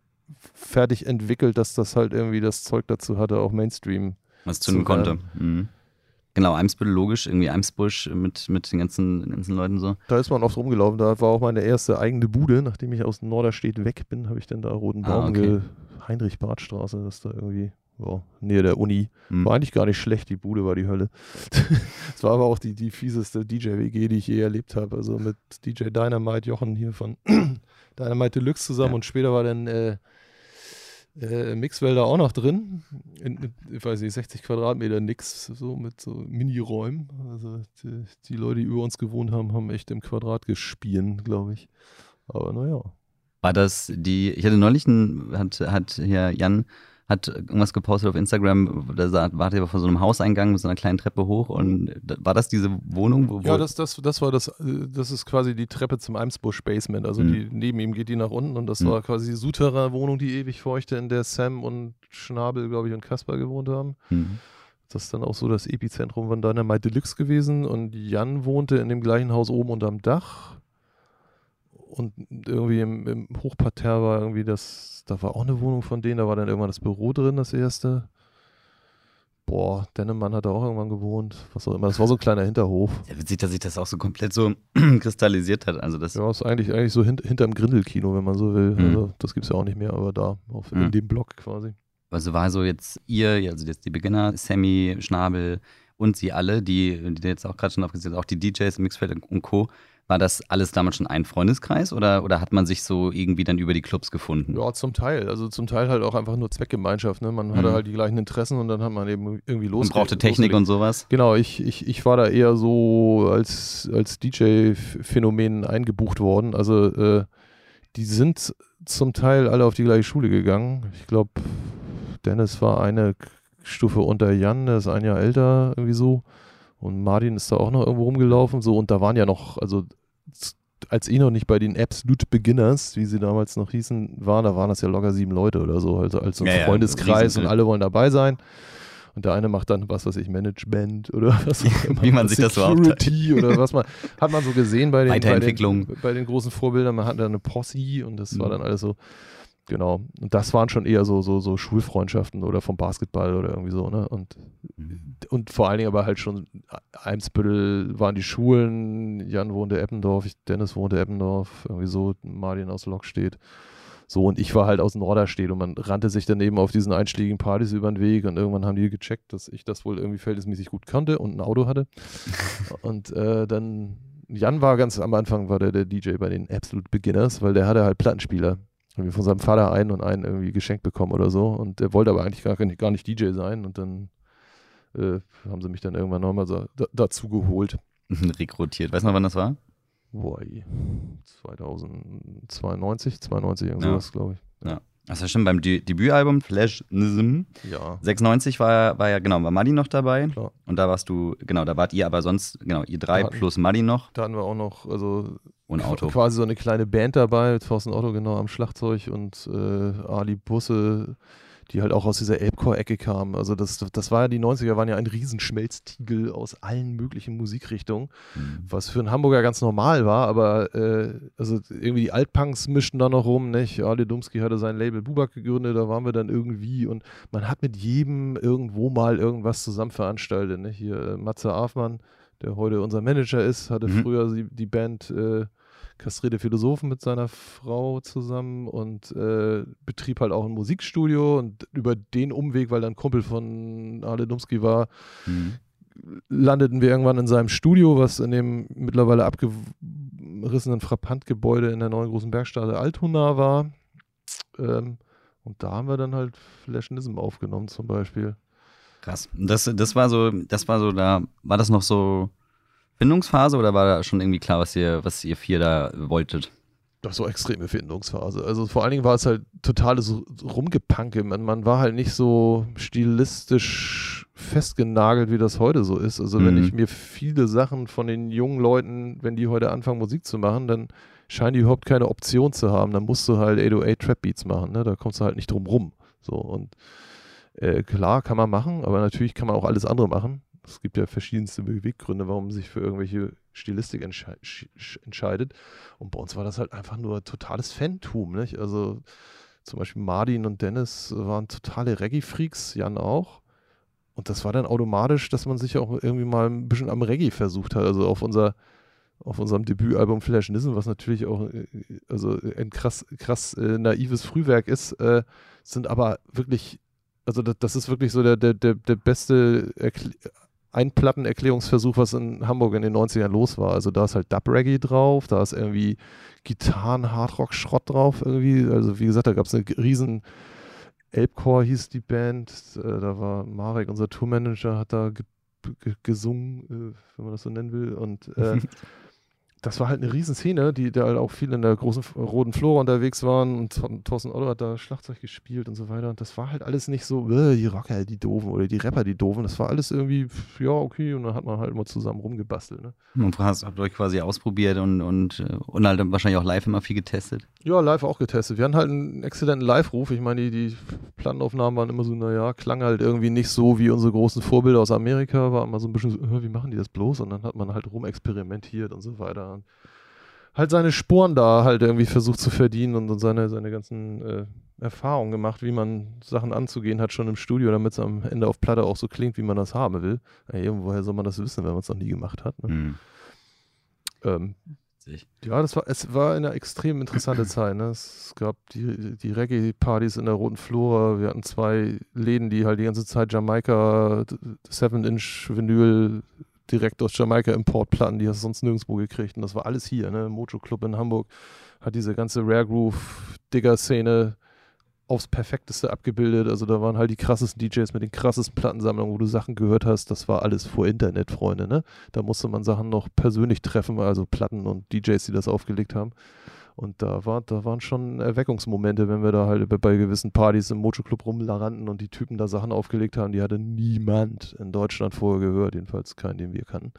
fertig entwickelt, dass das halt irgendwie das Zeug dazu hatte, auch Mainstream was zünden konnte. Mhm. Genau, Eimsbüttel, logisch, irgendwie Eimsbusch mit, mit den ganzen, ganzen Leuten so. Da ist man oft rumgelaufen, da war auch meine erste eigene Bude, nachdem ich aus Norderstedt weg bin, habe ich dann da Roten ah, Baum, ah, okay. Heinrich-Barth-Straße, das da irgendwie, wow, nähe der Uni. Mhm. War eigentlich gar nicht schlecht, die Bude war die Hölle. Es war aber auch die, die fieseste DJ-WG, die ich je erlebt habe, also mit DJ Dynamite, Jochen hier von Dynamite Deluxe zusammen ja. und später war dann äh, äh, Mixwälder auch noch drin. In, in, ich weiß nicht, 60 Quadratmeter nix, so mit so Mini-Räumen. Also die, die, Leute, die über uns gewohnt haben, haben echt im Quadrat gespielt, glaube ich. Aber naja. War das die, ich hatte neulich einen, hat, hat hier Jan hat irgendwas gepostet auf Instagram, da war er vor so einem Hauseingang mit so einer kleinen Treppe hoch und war das diese Wohnung? Wo, ja, das, das, das war das, das ist quasi die Treppe zum Eimsbusch Basement, also mhm. die, neben ihm geht die nach unten und das mhm. war quasi die Souterrain-Wohnung, die ewig feuchte, in der Sam und Schnabel, glaube ich, und Kaspar gewohnt haben. Mhm. Das ist dann auch so das Epizentrum von Dynamite Deluxe gewesen und Jan wohnte in dem gleichen Haus oben unterm Dach und irgendwie im, im Hochparterre war irgendwie das, da war auch eine Wohnung von denen, da war dann irgendwann das Büro drin, das erste. Boah, Dennemann hat da auch irgendwann gewohnt, was auch immer. Das war so ein kleiner Hinterhof. Ja, witzig, dass sich das auch so komplett so kristallisiert hat. Also das ja, ist eigentlich, eigentlich so hint, hinterm Grindelkino, wenn man so will. Mhm. Also, das gibt es ja auch nicht mehr, aber da, auf, mhm. in dem Block quasi. Also war so jetzt ihr, also jetzt die Beginner, Sammy, Schnabel und sie alle, die, die jetzt auch gerade schon aufgesetzt auch die DJs, Mixfeld und Co., war das alles damals schon ein Freundeskreis oder, oder hat man sich so irgendwie dann über die Clubs gefunden? Ja, zum Teil. Also zum Teil halt auch einfach nur Zweckgemeinschaft. Ne? Man mhm. hatte halt die gleichen Interessen und dann hat man eben irgendwie los. Und brauchte Technik und sowas? Genau, ich, ich, ich war da eher so als, als DJ-Phänomen eingebucht worden. Also äh, die sind zum Teil alle auf die gleiche Schule gegangen. Ich glaube, Dennis war eine Stufe unter Jan, der ist ein Jahr älter, irgendwie so. Und Martin ist da auch noch irgendwo rumgelaufen, so. Und da waren ja noch, also als ich noch nicht bei den Absolute Beginners, wie sie damals noch hießen, waren, da waren das ja locker sieben Leute oder so, also als so ein ja, Freundeskreis ja, und alle wollen dabei sein. Und der eine macht dann, was weiß ich, Management oder was auch immer. Wie man sich das so aufteilt. oder was man, hat man so gesehen bei den. Bei den, bei den großen Vorbildern. Man hatte eine Posse und das mhm. war dann alles so, genau. Und das waren schon eher so, so, so Schulfreundschaften oder vom Basketball oder irgendwie so, ne? Und, mhm. und vor allen Dingen aber halt schon Eimsbüttel waren die Schulen, Jan wohnte Eppendorf, Dennis wohnte Eppendorf, irgendwie so, Martin aus Lok steht. So, und ich war halt aus Norderstedt und man rannte sich dann eben auf diesen einschlägigen Partys über den Weg und irgendwann haben die gecheckt, dass ich das wohl irgendwie verhältnismäßig gut kannte und ein Auto hatte. und äh, dann, Jan war ganz am Anfang, war der, der DJ bei den Absolute Beginners, weil der hatte halt Plattenspieler. Irgendwie von seinem Vater einen und einen irgendwie geschenkt bekommen oder so. Und der wollte aber eigentlich gar, gar nicht DJ sein. Und dann äh, haben sie mich dann irgendwann nochmal so, da, dazu geholt. Rekrutiert. Weißt du noch, wann das war? boah, 2092, 92 irgendwas, ja. glaube ich. Ja. ja. Das ist stimmt, beim De Debütalbum Flash ja. 96 war, war ja, genau, war Madi noch dabei. Klar. Und da warst du, genau, da wart ihr aber sonst, genau, ihr drei hatten, plus Madi noch. Da hatten wir auch noch, also und Auto. quasi so eine kleine Band dabei, Thorsten Otto genau am Schlagzeug und äh, Ali Busse die halt auch aus dieser Elbcore-Ecke kamen. Also das, das war ja, die 90er waren ja ein Riesenschmelztiegel aus allen möglichen Musikrichtungen, mhm. was für einen Hamburger ganz normal war, aber äh, also irgendwie die Altpunks mischten da noch rum, nicht? Ali Dumski hatte sein Label Bubak gegründet, da waren wir dann irgendwie und man hat mit jedem irgendwo mal irgendwas zusammen veranstaltet, nicht? Hier äh, Matze Afmann, der heute unser Manager ist, hatte mhm. früher die, die Band äh, kastrierte Philosophen mit seiner Frau zusammen und äh, betrieb halt auch ein Musikstudio und über den Umweg, weil ein Kumpel von Ale Dumski war, mhm. landeten wir irgendwann in seinem Studio, was in dem mittlerweile abgerissenen Frappant-Gebäude in der neuen großen Bergstraße Altona war. Ähm, und da haben wir dann halt Flashnism aufgenommen zum Beispiel. Krass. Das, das war so, das war so, da war das noch so Findungsphase oder war da schon irgendwie klar, was ihr, was ihr vier da wolltet? Das war extreme Findungsphase. Also vor allen Dingen war es halt totales Rumgepanke. Man, man war halt nicht so stilistisch festgenagelt, wie das heute so ist. Also mhm. wenn ich mir viele Sachen von den jungen Leuten, wenn die heute anfangen Musik zu machen, dann scheinen die überhaupt keine Option zu haben. Dann musst du halt 808 Trap Beats machen. Ne? Da kommst du halt nicht drum rum. So und äh, klar kann man machen, aber natürlich kann man auch alles andere machen. Es gibt ja verschiedenste Beweggründe, warum man sich für irgendwelche Stilistik entsche entscheidet. Und bei uns war das halt einfach nur totales Fantum. Nicht? Also zum Beispiel Martin und Dennis waren totale Reggae-Freaks, Jan auch. Und das war dann automatisch, dass man sich auch irgendwie mal ein bisschen am Reggae versucht hat. Also auf unser auf unserem Debütalbum Flash Nissen, was natürlich auch äh, also ein krass, krass äh, naives Frühwerk ist, äh, sind aber wirklich, also das, das, ist wirklich so der, der, der, der beste Erkl ein Plattenerklärungsversuch, was in Hamburg in den 90ern los war. Also da ist halt Dub-Reggae drauf, da ist irgendwie Gitarren-Hardrock-Schrott drauf irgendwie. Also wie gesagt, da gab es eine riesen Elbchor hieß die Band. Äh, da war Marek, unser Tourmanager, hat da gesungen, äh, wenn man das so nennen will. Und äh, das war halt eine Riesenszene, die da halt auch viel in der großen roten Flora unterwegs waren und Thorsten Otto hat da Schlagzeug gespielt und so weiter. Und das war halt alles nicht so, äh, die Rocker, die Doofen oder die Rapper, die Doofen. Das war alles irgendwie, ja, okay. Und dann hat man halt immer zusammen rumgebastelt. Ne? Und habt euch quasi ausprobiert und, und, äh, und halt wahrscheinlich auch live immer viel getestet? Ja, live auch getestet. Wir hatten halt einen exzellenten Live-Ruf. Ich meine, die, die Plattenaufnahmen waren immer so, naja, klang halt irgendwie nicht so wie unsere großen Vorbilder aus Amerika. War immer so ein bisschen so, wie machen die das bloß? Und dann hat man halt rumexperimentiert und so weiter und halt seine Sporen da halt irgendwie versucht zu verdienen und, und seine, seine ganzen äh, Erfahrungen gemacht, wie man Sachen anzugehen hat, schon im Studio, damit es am Ende auf Platte auch so klingt, wie man das haben will. Ja, woher soll man das wissen, wenn man es noch nie gemacht hat? Ne? Mhm. Ähm, ja, das war, es war eine extrem interessante Zeit. Ne? Es gab die, die Reggae-Partys in der Roten Flora. Wir hatten zwei Läden, die halt die ganze Zeit Jamaika 7-Inch-Vinyl direkt aus Jamaika Importplatten, die hast du sonst nirgendwo gekriegt. Und das war alles hier, ne? Mojo Club in Hamburg hat diese ganze Rare Groove Digger-Szene aufs Perfekteste abgebildet. Also da waren halt die krassesten DJs mit den krassesten Plattensammlungen, wo du Sachen gehört hast. Das war alles vor Internet, Freunde, ne? Da musste man Sachen noch persönlich treffen, also Platten und DJs, die das aufgelegt haben. Und da, war, da waren schon Erweckungsmomente, wenn wir da halt bei gewissen Partys im Mojo Club rumlarannten und die Typen da Sachen aufgelegt haben, die hatte niemand in Deutschland vorher gehört, jedenfalls keinen, den wir kannten.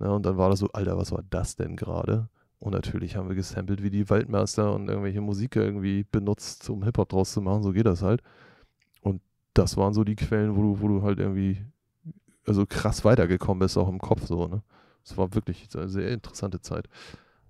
Ja, und dann war das so, Alter, was war das denn gerade? Und natürlich haben wir gesampelt wie die Waldmeister und irgendwelche Musik irgendwie benutzt, um Hip-Hop draus zu machen. So geht das halt. Und das waren so die Quellen, wo du, wo du halt irgendwie also krass weitergekommen bist, auch im Kopf so, ne? Es war wirklich eine sehr interessante Zeit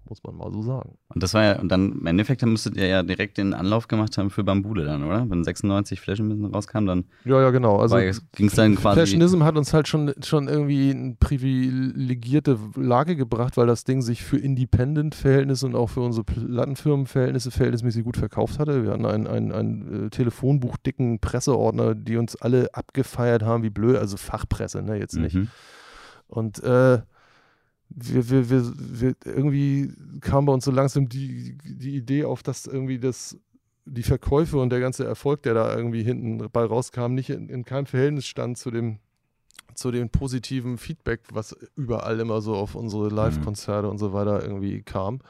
muss man mal so sagen. Und das war ja, und dann im Endeffekt müsstet ihr ja direkt den Anlauf gemacht haben für Bambule dann, oder? Wenn 96 Fashionism rauskam, dann. Ja, ja, genau. Also ging es dann quasi. Fashionism hat uns halt schon, schon irgendwie in privilegierte Lage gebracht, weil das Ding sich für Independent-Verhältnisse und auch für unsere Plattenfirmen-Verhältnisse verhältnismäßig gut verkauft hatte. Wir hatten einen, einen, einen äh, Telefonbuch-dicken Presseordner, die uns alle abgefeiert haben, wie blöd, also Fachpresse, ne, jetzt nicht. Mhm. Und äh, wir, wir, wir, wir, irgendwie kam bei uns so langsam die, die Idee auf, dass irgendwie das, die Verkäufe und der ganze Erfolg, der da irgendwie hinten bei rauskam, nicht in, in keinem Verhältnis stand zu dem, zu dem positiven Feedback, was überall immer so auf unsere Live-Konzerte mhm. und so weiter irgendwie kam.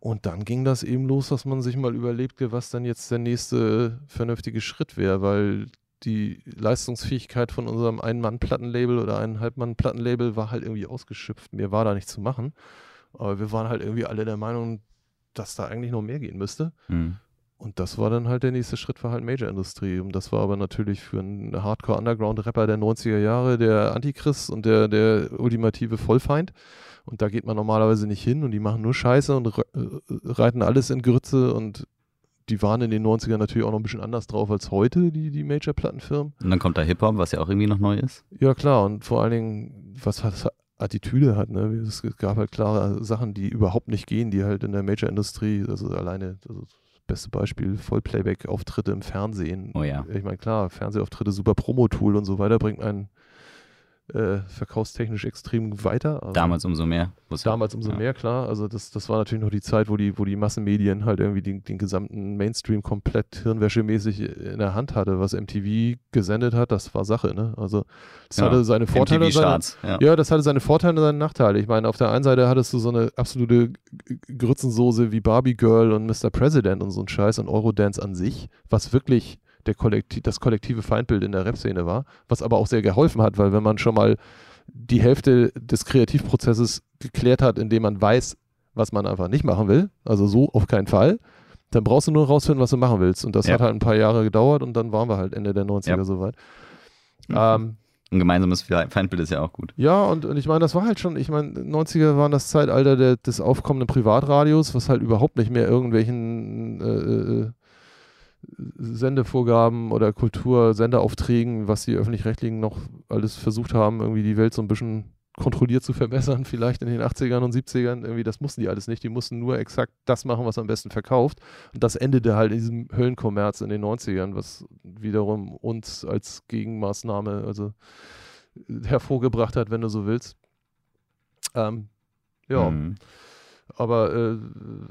Und dann ging das eben los, dass man sich mal überlegte, was dann jetzt der nächste vernünftige Schritt wäre, weil die Leistungsfähigkeit von unserem Ein-Mann-Plattenlabel oder Eineinhalb-Mann-Plattenlabel war halt irgendwie ausgeschöpft. Mir war da nichts zu machen. Aber wir waren halt irgendwie alle der Meinung, dass da eigentlich noch mehr gehen müsste. Mhm. Und das war dann halt der nächste Schritt für halt Major-Industrie. Und das war aber natürlich für einen Hardcore-Underground-Rapper der 90er Jahre der Antichrist und der, der ultimative Vollfeind. Und da geht man normalerweise nicht hin und die machen nur Scheiße und äh, reiten alles in Grütze und die waren in den 90ern natürlich auch noch ein bisschen anders drauf als heute, die, die Major-Plattenfirmen. Und dann kommt da Hip-Hop, was ja auch irgendwie noch neu ist. Ja, klar. Und vor allen Dingen, was das Attitüde hat, ne? Es gab halt klare Sachen, die überhaupt nicht gehen, die halt in der Major-Industrie, also alleine, also das beste Beispiel, Vollplayback-Auftritte im Fernsehen. Oh ja. Ich meine, klar, Fernsehauftritte, super Promo-Tool und so weiter, bringt einen äh, verkaufstechnisch extrem weiter. Also damals umso mehr. Damals umso ja. mehr, klar. Also das, das war natürlich noch die Zeit, wo die, wo die Massenmedien halt irgendwie den, den gesamten Mainstream komplett hirnwäschemäßig in der Hand hatte. Was MTV gesendet hat, das war Sache, ne? Also das ja. hatte seine Vorteile. Seine, ja. ja, das hatte seine Vorteile und seine Nachteile. Ich meine, auf der einen Seite hattest du so eine absolute Grützensoße wie Barbie Girl und Mr. President und so ein Scheiß und Eurodance an sich, was wirklich der Kollektiv, das kollektive Feindbild in der Rap-Szene war, was aber auch sehr geholfen hat, weil wenn man schon mal die Hälfte des Kreativprozesses geklärt hat, indem man weiß, was man einfach nicht machen will, also so auf keinen Fall, dann brauchst du nur rausfinden, was du machen willst. Und das ja. hat halt ein paar Jahre gedauert und dann waren wir halt Ende der 90er ja. soweit. Mhm. Ähm, ein gemeinsames Feindbild ist ja auch gut. Ja, und, und ich meine, das war halt schon, ich meine, 90er waren das Zeitalter der, des aufkommenden Privatradios, was halt überhaupt nicht mehr irgendwelchen äh, äh Sendevorgaben oder Kultursenderauftreten, was die öffentlich-rechtlichen noch alles versucht haben, irgendwie die Welt so ein bisschen kontrolliert zu verbessern, vielleicht in den 80ern und 70ern, irgendwie, das mussten die alles nicht. Die mussten nur exakt das machen, was am besten verkauft. Und das endete halt in diesem Höllenkommerz in den 90ern, was wiederum uns als Gegenmaßnahme, also hervorgebracht hat, wenn du so willst. Ähm, ja. Mhm. Aber äh,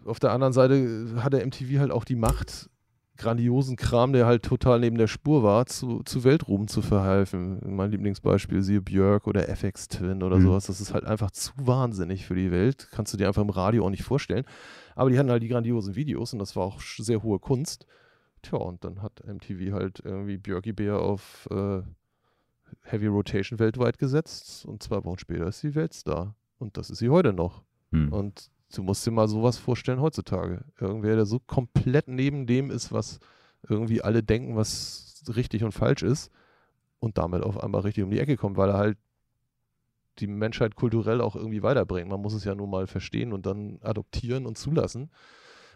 auf der anderen Seite hatte MTV halt auch die Macht, grandiosen Kram, der halt total neben der Spur war, zu, zu Weltruhm zu verhelfen. Mein Lieblingsbeispiel, siehe Björk oder FX Twin oder mhm. sowas. Das ist halt einfach zu wahnsinnig für die Welt. Kannst du dir einfach im Radio auch nicht vorstellen. Aber die hatten halt die grandiosen Videos und das war auch sehr hohe Kunst. Tja, und dann hat MTV halt irgendwie Björky Bär auf äh, Heavy Rotation weltweit gesetzt und zwei Wochen später ist die Weltstar. Und das ist sie heute noch. Mhm. Und Du musst dir mal sowas vorstellen heutzutage. Irgendwer, der so komplett neben dem ist, was irgendwie alle denken, was richtig und falsch ist und damit auf einmal richtig um die Ecke kommt, weil er halt die Menschheit kulturell auch irgendwie weiterbringt. Man muss es ja nur mal verstehen und dann adoptieren und zulassen.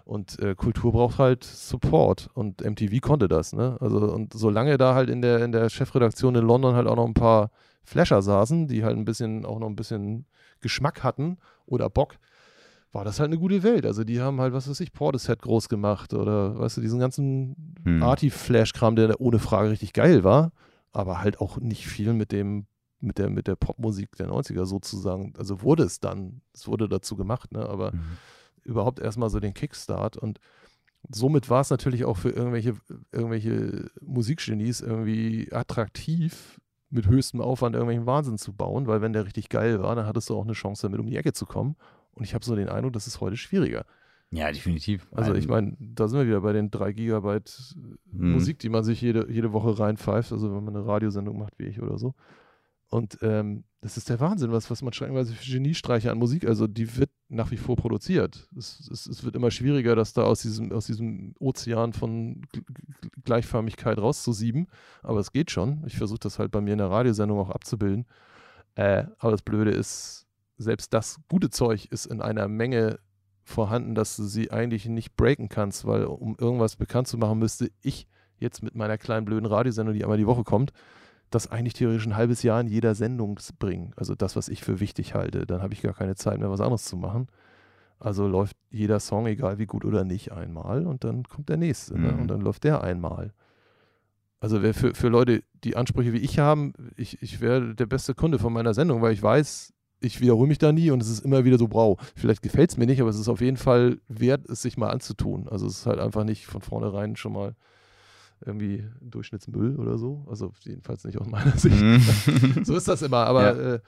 Und äh, Kultur braucht halt Support und MTV konnte das, ne? Also und solange da halt in der in der Chefredaktion in London halt auch noch ein paar Flasher saßen, die halt ein bisschen auch noch ein bisschen Geschmack hatten oder Bock, war das halt eine gute Welt. Also die haben halt, was weiß ich, Portishead groß gemacht oder, weißt du, diesen ganzen hm. Arty-Flash-Kram, der ohne Frage richtig geil war, aber halt auch nicht viel mit dem, mit der, mit der Popmusik der 90er sozusagen. Also wurde es dann, es wurde dazu gemacht, ne, aber mhm. überhaupt erstmal so den Kickstart und somit war es natürlich auch für irgendwelche, irgendwelche Musikgenies irgendwie attraktiv, mit höchstem Aufwand irgendwelchen Wahnsinn zu bauen, weil wenn der richtig geil war, dann hattest du auch eine Chance damit um die Ecke zu kommen. Und ich habe so den Eindruck, das ist heute schwieriger. Ja, definitiv. Also ich meine, da sind wir wieder bei den drei Gigabyte hm. Musik, die man sich jede, jede Woche reinpfeift, also wenn man eine Radiosendung macht wie ich oder so. Und ähm, das ist der Wahnsinn, was, was man scheinweise für Geniestreiche an Musik, also die wird nach wie vor produziert. Es, es, es wird immer schwieriger, das da aus diesem, aus diesem Ozean von G Gleichförmigkeit rauszusieben. Aber es geht schon. Ich versuche das halt bei mir in der Radiosendung auch abzubilden. Äh, aber das Blöde ist, selbst das gute Zeug ist in einer Menge vorhanden, dass du sie eigentlich nicht breaken kannst, weil um irgendwas bekannt zu machen, müsste ich jetzt mit meiner kleinen blöden Radiosendung, die einmal die Woche kommt, das eigentlich theoretisch ein halbes Jahr in jeder Sendung bringen. Also das, was ich für wichtig halte. Dann habe ich gar keine Zeit mehr, was anderes zu machen. Also läuft jeder Song, egal wie gut oder nicht, einmal und dann kommt der nächste. Ne? Mhm. Ne? Und dann läuft der einmal. Also für, für Leute, die Ansprüche wie ich haben, ich, ich wäre der beste Kunde von meiner Sendung, weil ich weiß, ich wiederhole mich da nie und es ist immer wieder so brau. Vielleicht gefällt es mir nicht, aber es ist auf jeden Fall wert, es sich mal anzutun. Also es ist halt einfach nicht von vornherein schon mal irgendwie Durchschnittsmüll oder so. Also jedenfalls nicht aus meiner Sicht. Mhm. so ist das immer, aber ja. äh,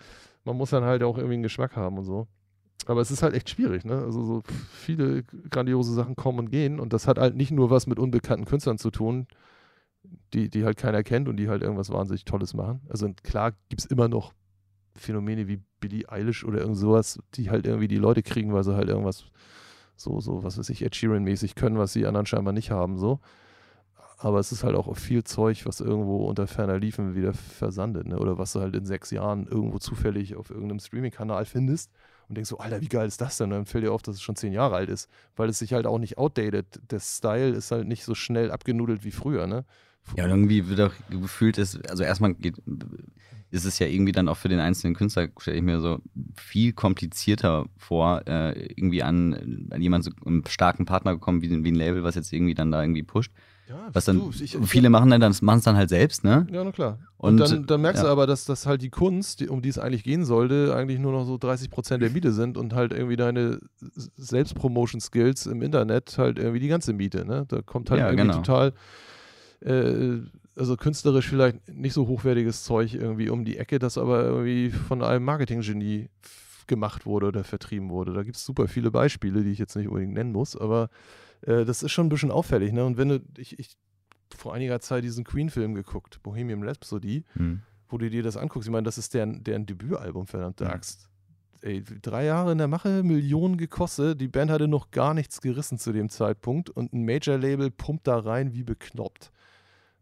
man muss dann halt auch irgendwie einen Geschmack haben und so. Aber es ist halt echt schwierig, ne? Also so viele grandiose Sachen kommen und gehen und das hat halt nicht nur was mit unbekannten Künstlern zu tun, die, die halt keiner kennt und die halt irgendwas wahnsinnig Tolles machen. Also klar gibt es immer noch Phänomene wie Billie Eilish oder irgend sowas, die halt irgendwie die Leute kriegen, weil sie halt irgendwas so, so, was weiß ich, Ed Sheeran-mäßig können, was die anderen scheinbar nicht haben, so aber es ist halt auch viel Zeug, was irgendwo unter ferner Liefen wieder versandet, ne? oder was du halt in sechs Jahren irgendwo zufällig auf irgendeinem Streaming-Kanal findest und denkst so, Alter, wie geil ist das denn? Und dann fällt dir auf, dass es schon zehn Jahre alt ist, weil es sich halt auch nicht outdated. Der Style ist halt nicht so schnell abgenudelt wie früher, ne? Ja, und irgendwie wird auch gefühlt, ist, also erstmal geht, ist es ja irgendwie dann auch für den einzelnen Künstler, stelle ich mir so viel komplizierter vor, äh, irgendwie an, an jemanden, so einen starken Partner gekommen, wie, wie ein Label, was jetzt irgendwie dann da irgendwie pusht. Ja, was dann, du, ich, viele machen dann, dann machen es dann halt selbst, ne? Ja, na klar. Und, und dann, dann, merkst ja. du aber, dass das halt die Kunst, die, um die es eigentlich gehen sollte, eigentlich nur noch so 30 Prozent der Miete sind und halt irgendwie deine Selbstpromotion-Skills im Internet halt irgendwie die ganze Miete, ne? Da kommt halt ja, irgendwie genau. total, äh, also künstlerisch vielleicht nicht so hochwertiges Zeug irgendwie um die Ecke, das aber irgendwie von einem Marketing-Genie gemacht wurde oder vertrieben wurde. Da gibt es super viele Beispiele, die ich jetzt nicht unbedingt nennen muss, aber äh, das ist schon ein bisschen auffällig. Ne? Und wenn du, ich, ich vor einiger Zeit diesen Queen-Film geguckt, Bohemian Rhapsody, mhm. wo du dir das anguckst. Ich meine, das ist deren, deren Debütalbum, verdammte mhm. Axt. Ey, drei Jahre in der Mache, Millionen gekostet. Die Band hatte noch gar nichts gerissen zu dem Zeitpunkt und ein Major-Label pumpt da rein wie beknoppt.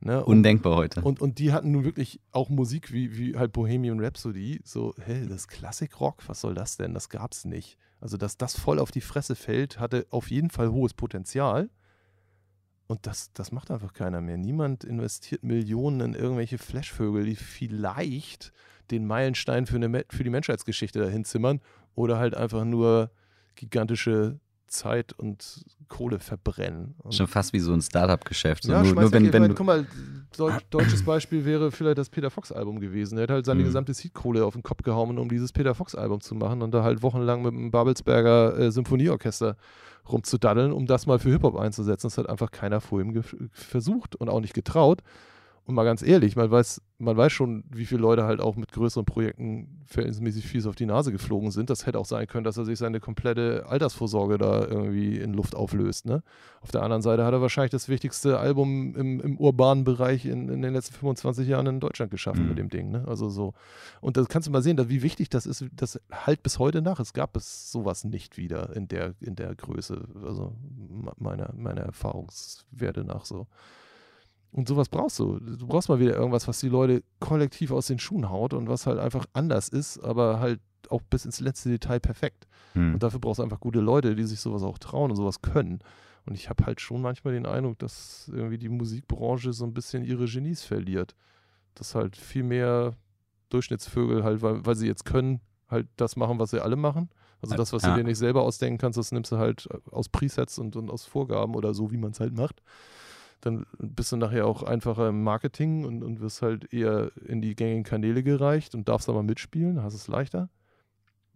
Ne? Und, Undenkbar heute. Und, und die hatten nun wirklich auch Musik wie, wie halt Bohemian Rhapsody. So, hä, das Klassik-Rock, was soll das denn? Das gab's nicht. Also, dass das voll auf die Fresse fällt, hatte auf jeden Fall hohes Potenzial. Und das, das macht einfach keiner mehr. Niemand investiert Millionen in irgendwelche Flashvögel, die vielleicht den Meilenstein für, eine, für die Menschheitsgeschichte dahin zimmern oder halt einfach nur gigantische Zeit und Kohle verbrennen. Und Schon fast wie so ein Startup-Geschäft. So ja, nur, nur wenn, wenn guck mal, deutsches Beispiel wäre vielleicht das Peter Fox-Album gewesen. Er hat halt seine mhm. gesamte Seedkohle auf den Kopf gehauen, um dieses Peter Fox-Album zu machen und da halt wochenlang mit dem Babelsberger äh, Symphonieorchester rumzudaddeln, um das mal für Hip-Hop einzusetzen. Das hat einfach keiner vor ihm versucht und auch nicht getraut. Und mal ganz ehrlich, man weiß, man weiß schon, wie viele Leute halt auch mit größeren Projekten verhältnismäßig fies auf die Nase geflogen sind. Das hätte auch sein können, dass er sich seine komplette Altersvorsorge da irgendwie in Luft auflöst. Ne? Auf der anderen Seite hat er wahrscheinlich das wichtigste Album im, im urbanen Bereich in, in, den letzten 25 Jahren in Deutschland geschaffen mhm. mit dem Ding. Ne? Also so. Und da kannst du mal sehen, dass, wie wichtig das ist. Das halt bis heute nach. Es gab es sowas nicht wieder in der, in der Größe. Also meiner, meiner Erfahrungswerte nach so. Und sowas brauchst du. Du brauchst mal wieder irgendwas, was die Leute kollektiv aus den Schuhen haut und was halt einfach anders ist, aber halt auch bis ins letzte Detail perfekt. Hm. Und dafür brauchst du einfach gute Leute, die sich sowas auch trauen und sowas können. Und ich habe halt schon manchmal den Eindruck, dass irgendwie die Musikbranche so ein bisschen ihre Genies verliert. Dass halt viel mehr Durchschnittsvögel halt, weil, weil sie jetzt können, halt das machen, was sie alle machen. Also das, was ja. du dir nicht selber ausdenken kannst, das nimmst du halt aus Presets und, und aus Vorgaben oder so, wie man es halt macht dann bist du nachher auch einfacher im Marketing und, und wirst halt eher in die gängigen Kanäle gereicht und darfst aber mitspielen, hast es leichter.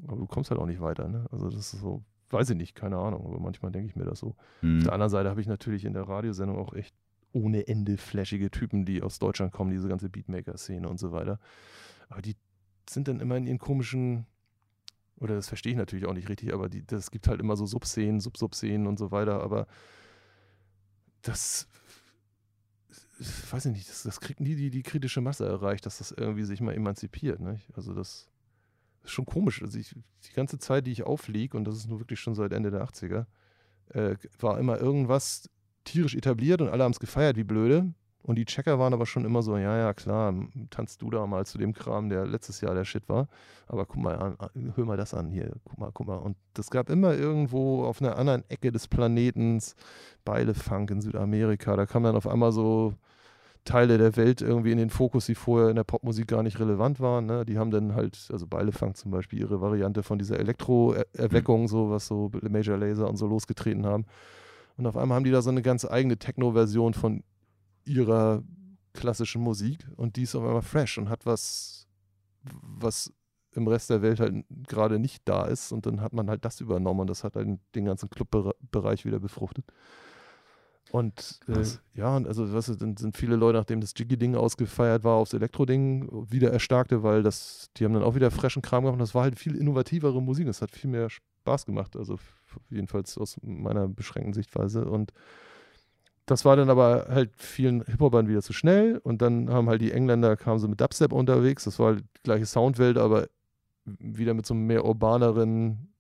Aber du kommst halt auch nicht weiter. Ne? Also das ist so, weiß ich nicht, keine Ahnung, aber manchmal denke ich mir das so. Mhm. Auf der anderen Seite habe ich natürlich in der Radiosendung auch echt ohne Ende flashige Typen, die aus Deutschland kommen, diese ganze Beatmaker-Szene und so weiter. Aber die sind dann immer in ihren komischen oder das verstehe ich natürlich auch nicht richtig, aber die, das gibt halt immer so Subszenen, Subsubszenen und so weiter, aber das weiß ich nicht, das, das kriegt nie die, die kritische Masse erreicht, dass das irgendwie sich mal emanzipiert. Nicht? Also das ist schon komisch. Also ich, die ganze Zeit, die ich aufliege, und das ist nur wirklich schon seit Ende der 80er, äh, war immer irgendwas tierisch etabliert und alle haben es gefeiert wie blöde. Und die Checker waren aber schon immer so, ja, ja, klar, tanzt du da mal zu dem Kram, der letztes Jahr der Shit war. Aber guck mal an, hör mal das an hier, guck mal, guck mal. Und das gab immer irgendwo auf einer anderen Ecke des Planetens Beilefunk in Südamerika. Da kam dann auf einmal so Teile der Welt irgendwie in den Fokus, die vorher in der Popmusik gar nicht relevant waren. Ne? Die haben dann halt, also Beilefunk zum Beispiel, ihre Variante von dieser Elektro-Erweckung, so was so Major Laser und so losgetreten haben. Und auf einmal haben die da so eine ganz eigene Techno-Version von ihrer klassischen Musik und die ist auf einmal fresh und hat was, was im Rest der Welt halt gerade nicht da ist und dann hat man halt das übernommen und das hat halt den ganzen Clubbereich wieder befruchtet. Und äh, ja, und also was dann sind viele Leute, nachdem das Jiggy-Ding ausgefeiert war, aufs Elektro-Ding wieder erstarkte, weil das, die haben dann auch wieder frischen Kram gemacht und das war halt viel innovativere Musik. Es hat viel mehr Spaß gemacht, also jedenfalls aus meiner beschränkten Sichtweise. Und das war dann aber halt vielen Hip-Hopern wieder zu schnell und dann haben halt die Engländer, kamen so mit Dubstep unterwegs, das war halt die gleiche Soundwelt, aber wieder mit so einem mehr urbaneren,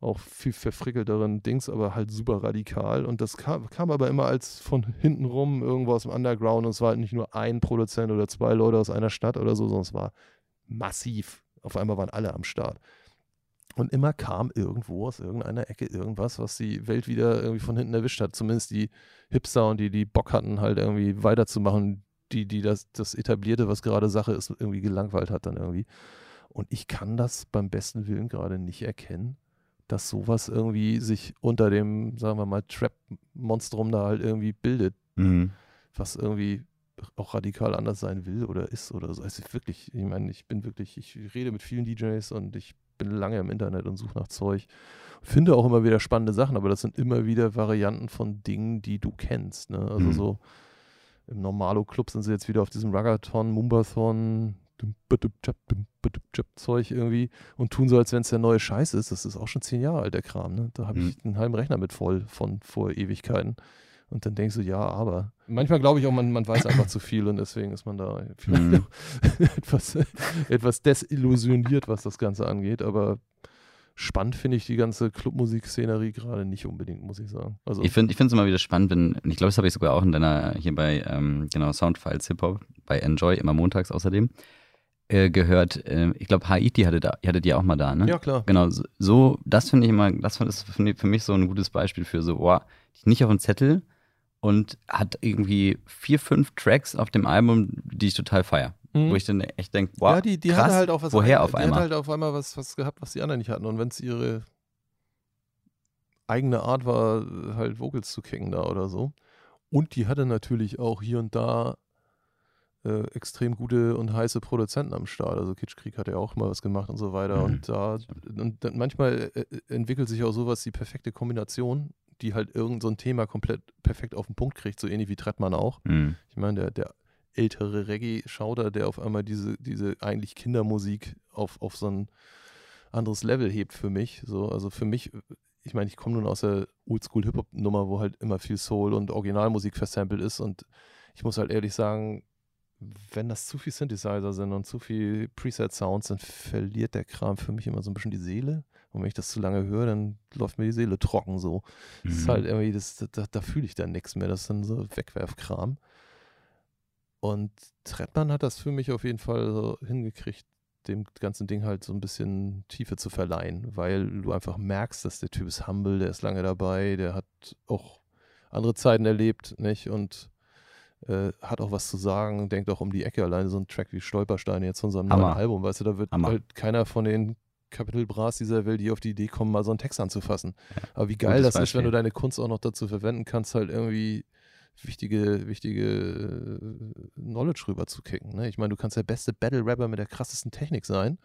auch viel verfrickelteren Dings, aber halt super radikal und das kam, kam aber immer als von hinten rum irgendwo aus dem Underground und es war halt nicht nur ein Produzent oder zwei Leute aus einer Stadt oder so, sondern es war massiv. Auf einmal waren alle am Start. Und immer kam irgendwo aus irgendeiner Ecke irgendwas, was die Welt wieder irgendwie von hinten erwischt hat. Zumindest die Hipster und die, die Bock hatten, halt irgendwie weiterzumachen, die, die das, das Etablierte, was gerade Sache ist, irgendwie gelangweilt hat dann irgendwie. Und ich kann das beim besten Willen gerade nicht erkennen, dass sowas irgendwie sich unter dem, sagen wir mal, Trap-Monstrum da halt irgendwie bildet. Mhm. Was irgendwie auch radikal anders sein will oder ist oder so. Also wirklich, ich meine, ich bin wirklich, ich rede mit vielen DJs und ich bin lange im Internet und suche nach Zeug. Finde auch immer wieder spannende Sachen, aber das sind immer wieder Varianten von Dingen, die du kennst. Ne? Also mhm. so im Normalo-Club sind sie jetzt wieder auf diesem Ruggathon, Mumbathon, Zeug irgendwie und tun so, als wenn es der neue Scheiß ist. Das ist auch schon zehn Jahre alt, der Kram. Ne? Da habe mhm. ich einen halben Rechner mit voll von vor Ewigkeiten. Und dann denkst du, ja, aber. Manchmal glaube ich auch, man, man weiß einfach zu viel und deswegen ist man da vielleicht mhm. etwas, etwas desillusioniert, was das Ganze angeht. Aber spannend finde ich die ganze Clubmusik-Szenerie gerade nicht unbedingt, muss ich sagen. Also ich finde es immer wieder spannend, wenn, und ich glaube, das habe ich sogar auch in deiner, hier bei, ähm, genau, Soundfiles Hip-Hop, bei Enjoy, immer montags außerdem, äh, gehört. Äh, ich glaube, Haiti hatte da, hatte die auch mal da, ne? Ja, klar. Genau, so, so das finde ich immer, das ist für mich so ein gutes Beispiel für so, boah, nicht auf dem Zettel, und hat irgendwie vier, fünf Tracks auf dem Album, die ich total feiere. Mhm. Wo ich dann echt denke, wow, ja, die, die krass, halt auch was woher ein, auf einmal? Die hat halt auf einmal was, was gehabt, was die anderen nicht hatten. Und wenn es ihre eigene Art war, halt Vocals zu kicken da oder so. Und die hatte natürlich auch hier und da äh, extrem gute und heiße Produzenten am Start. Also Kitschkrieg hat ja auch mal was gemacht und so weiter. Mhm. Und da und manchmal äh, entwickelt sich auch sowas die perfekte Kombination die halt irgend so ein Thema komplett perfekt auf den Punkt kriegt, so ähnlich wie Trettmann auch. Mhm. Ich meine, der, der ältere Reggae-Schauder, der auf einmal diese, diese eigentlich Kindermusik auf, auf so ein anderes Level hebt für mich. So, also für mich, ich meine, ich komme nun aus der Oldschool-Hip-Hop-Nummer, wo halt immer viel Soul und Originalmusik versampelt ist und ich muss halt ehrlich sagen, wenn das zu viel Synthesizer sind und zu viel Preset-Sounds, dann verliert der Kram für mich immer so ein bisschen die Seele. Und wenn ich das zu lange höre, dann läuft mir die Seele trocken so. Mhm. Das ist halt mhm. irgendwie, das, da, da fühle ich dann nichts mehr. Das ist dann so Wegwerfkram. Und Trettmann hat das für mich auf jeden Fall so hingekriegt, dem ganzen Ding halt so ein bisschen Tiefe zu verleihen, weil du einfach merkst, dass der Typ ist humble, der ist lange dabei, der hat auch andere Zeiten erlebt, nicht? Und äh, hat auch was zu sagen, denkt auch um die Ecke. Alleine so ein Track wie Stolpersteine jetzt von seinem neuen Album, weißt du, da wird Hammer. halt keiner von den Capital Bras dieser Welt, die auf die Idee kommen, mal so einen Text anzufassen. Ja. Aber wie geil das Beispiel. ist, wenn du deine Kunst auch noch dazu verwenden kannst, halt irgendwie wichtige, wichtige äh, Knowledge rüberzukicken. Ne? Ich meine, du kannst der beste Battle-Rapper mit der krassesten Technik sein.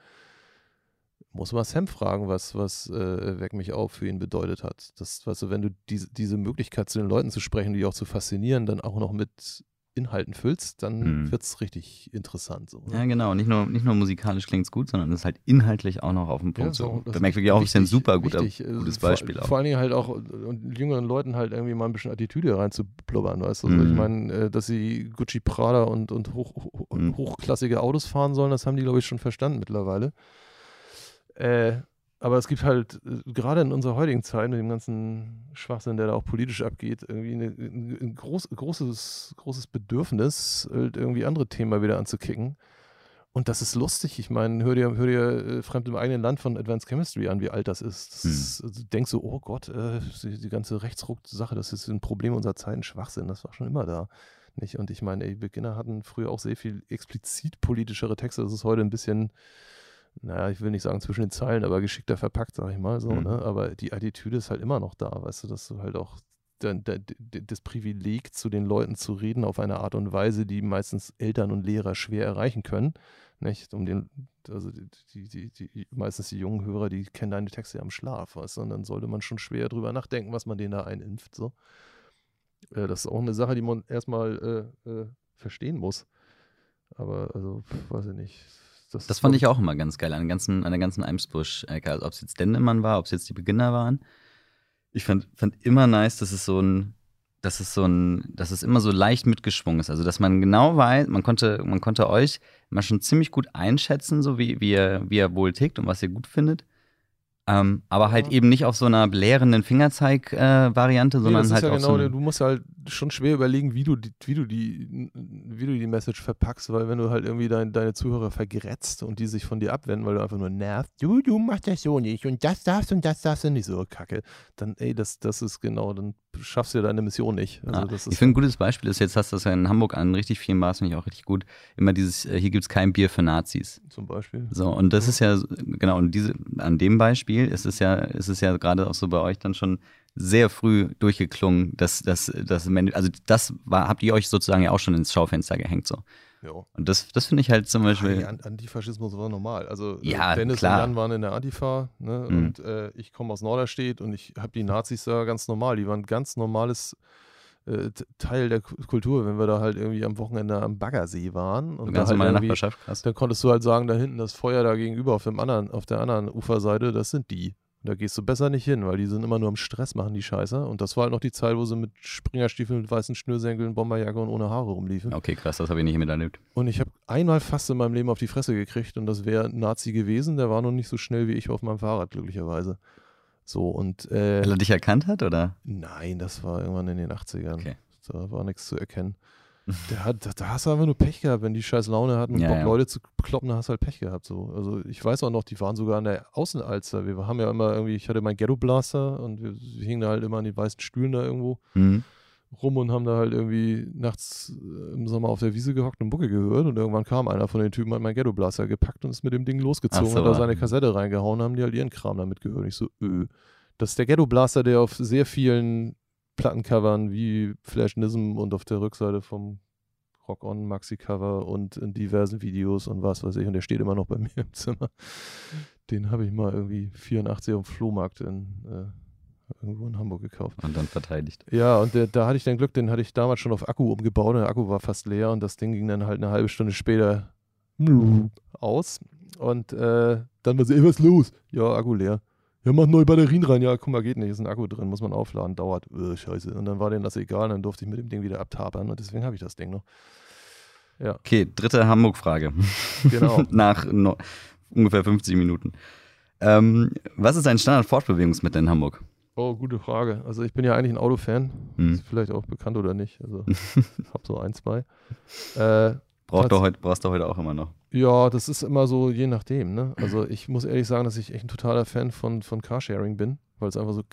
Muss mal Sam fragen, was, was äh, Weck mich auf für ihn bedeutet hat. Das, weißt du, wenn du diese, diese Möglichkeit zu den Leuten zu sprechen, die auch zu faszinieren, dann auch noch mit Inhalten füllst, dann mhm. wird es richtig interessant. So, ne? Ja, genau. Nicht nur, nicht nur musikalisch klingt es gut, sondern es ist halt inhaltlich auch noch auf dem Punkt. Ja, so, so. Merkt wirklich auch, ist ein super guter, wichtig. Äh, gutes Beispiel. Vor, vor, allen Dingen halt auch und jüngeren Leuten halt irgendwie mal ein bisschen Attitüde reinzublubbern, weißt du? Also mhm. Ich meine, äh, dass sie Gucci Prada und, und hoch, hoch, mhm. hochklassige Autos fahren sollen, das haben die, glaube ich, schon verstanden mittlerweile. Äh, aber es gibt halt, äh, gerade in unserer heutigen Zeit, mit dem ganzen Schwachsinn, der da auch politisch abgeht, irgendwie eine, ein groß, großes, großes Bedürfnis, halt irgendwie andere Themen wieder anzukicken. Und das ist lustig. Ich meine, hör dir, hör dir äh, Fremd im eigenen Land von Advanced Chemistry an, wie alt das ist. Das hm. ist also, du denkst so, oh Gott, äh, die, die, ganze Rechtsruck-Sache, das ist ein Problem unserer Zeit, ein Schwachsinn. Das war schon immer da. Nicht? Und ich meine, ey, Beginner hatten früher auch sehr viel explizit politischere Texte. Das ist heute ein bisschen naja, ich will nicht sagen zwischen den Zeilen, aber geschickter verpackt, sag ich mal so, mhm. ne? Aber die Attitüde ist halt immer noch da, weißt du, dass du halt auch das Privileg, zu den Leuten zu reden auf eine Art und Weise, die meistens Eltern und Lehrer schwer erreichen können. Nicht? Um den, also die, die, die, meistens die jungen Hörer, die kennen deine Texte am Schlaf, weißt du? Und dann sollte man schon schwer drüber nachdenken, was man denen da einimpft. So. Äh, das ist auch eine Sache, die man erstmal äh, äh, verstehen muss. Aber also, weiß ich nicht das, das fand ich auch immer ganz geil an, ganzen, an der ganzen Eimsbusch-Ecke. Also ob es jetzt Dendemann war, ob es jetzt die Beginner waren. Ich fand, fand immer nice, dass es so ein, dass es so ein, dass es immer so leicht mitgeschwungen ist. Also dass man genau weiß, man konnte, man konnte euch mal schon ziemlich gut einschätzen, so wie, wie ihr, wie ihr wohl tickt und was ihr gut findet. Ähm, aber halt eben nicht auf so einer belehrenden Fingerzeig-Variante, äh, sondern nee, halt ja auf genau, so Du musst halt schon schwer überlegen, wie du, die, wie, du die, wie du die Message verpackst, weil wenn du halt irgendwie dein, deine Zuhörer vergrätzt und die sich von dir abwenden, weil du einfach nur nervst, du, du machst das so nicht und das darfst und das darfst du nicht so, kacke, dann ey, das, das ist genau, dann schaffst du ja deine Mission nicht. Also, ah, ich finde, ein gutes Beispiel ist, jetzt hast du das ja in Hamburg an richtig vielen Bars, finde ich auch richtig gut, immer dieses, äh, hier gibt es kein Bier für Nazis. Zum Beispiel. So, und das ist ja, genau, und diese, an dem Beispiel ist es ja, ist es ja gerade auch so bei euch dann schon sehr früh durchgeklungen, dass, dass, dass also das war, habt ihr euch sozusagen ja auch schon ins Schaufenster gehängt so. Jo. Und das, das finde ich halt zum Beispiel. Ach, Antifaschismus war normal. Also äh, ja, Dennis klar. und Jan waren in der Antifa ne? Mhm. und äh, ich komme aus Norderstedt und ich habe die Nazis da ganz normal. Die waren ganz normales äh, Teil der Kultur, wenn wir da halt irgendwie am Wochenende am Baggersee waren. Und ganz da halt Nachbarschaft, krass. Dann konntest du halt sagen, da hinten das Feuer da gegenüber auf, dem anderen, auf der anderen Uferseite, das sind die. Da gehst du besser nicht hin, weil die sind immer nur am Stress machen, die Scheiße. Und das war halt noch die Zeit, wo sie mit Springerstiefeln, mit weißen Schnürsenkeln, Bomberjacke und ohne Haare rumliefen. Okay, krass, das habe ich nicht miterlebt. Und ich habe einmal fast in meinem Leben auf die Fresse gekriegt und das wäre ein Nazi gewesen. Der war noch nicht so schnell wie ich auf meinem Fahrrad, glücklicherweise. So und. Äh, Weil er dich erkannt hat, oder? Nein, das war irgendwann in den 80ern. Okay. Da war nichts zu erkennen. Der hat, da hast du einfach nur Pech gehabt, wenn die scheiß Laune hatten und ja, Bock, ja. Leute zu kloppen, dann hast du halt Pech gehabt. So. Also ich weiß auch noch, die waren sogar an der Außenalster. Wir haben ja immer irgendwie, ich hatte meinen Ghetto Blaster und wir, wir hingen da halt immer an den weißen Stühlen da irgendwo mhm. rum und haben da halt irgendwie nachts äh, im Sommer auf der Wiese gehockt und Bucke gehört und irgendwann kam einer von den Typen, hat meinen Ghetto Blaster gepackt und ist mit dem Ding losgezogen so, und da seine Kassette reingehauen, haben die halt ihren Kram damit gehört. Ich so, öh. Das ist der Ghetto Blaster, der auf sehr vielen Plattencovern wie Flash Nism und auf der Rückseite vom Rock On Maxi-Cover und in diversen Videos und was weiß ich. Und der steht immer noch bei mir im Zimmer. Den habe ich mal irgendwie 84 auf dem Flohmarkt in, äh, irgendwo in Hamburg gekauft. Und dann verteidigt. Ja, und der, da hatte ich dann Glück, den hatte ich damals schon auf Akku umgebaut. Der Akku war fast leer und das Ding ging dann halt eine halbe Stunde später aus. Und äh, dann war so, ey, was los? Ja, Akku leer ja, mach neue Batterien rein. Ja, guck mal, geht nicht. Ist ein Akku drin, muss man aufladen, dauert. Öh, scheiße. Und dann war denen das egal, dann durfte ich mit dem Ding wieder abtapern und deswegen habe ich das Ding noch. Ja. Okay, dritte Hamburg-Frage. Genau. Nach no, ungefähr 50 Minuten. Ähm, was ist ein Standard-Fortbewegungsmittel in Hamburg? Oh, gute Frage. Also ich bin ja eigentlich ein Autofan. Hm. Ist vielleicht auch bekannt oder nicht. Also hab so ein, zwei. Äh, Braucht du heute, brauchst du heute auch immer noch. Ja, das ist immer so je nachdem. Ne? Also ich muss ehrlich sagen, dass ich echt ein totaler Fan von, von Carsharing bin, weil es einfach so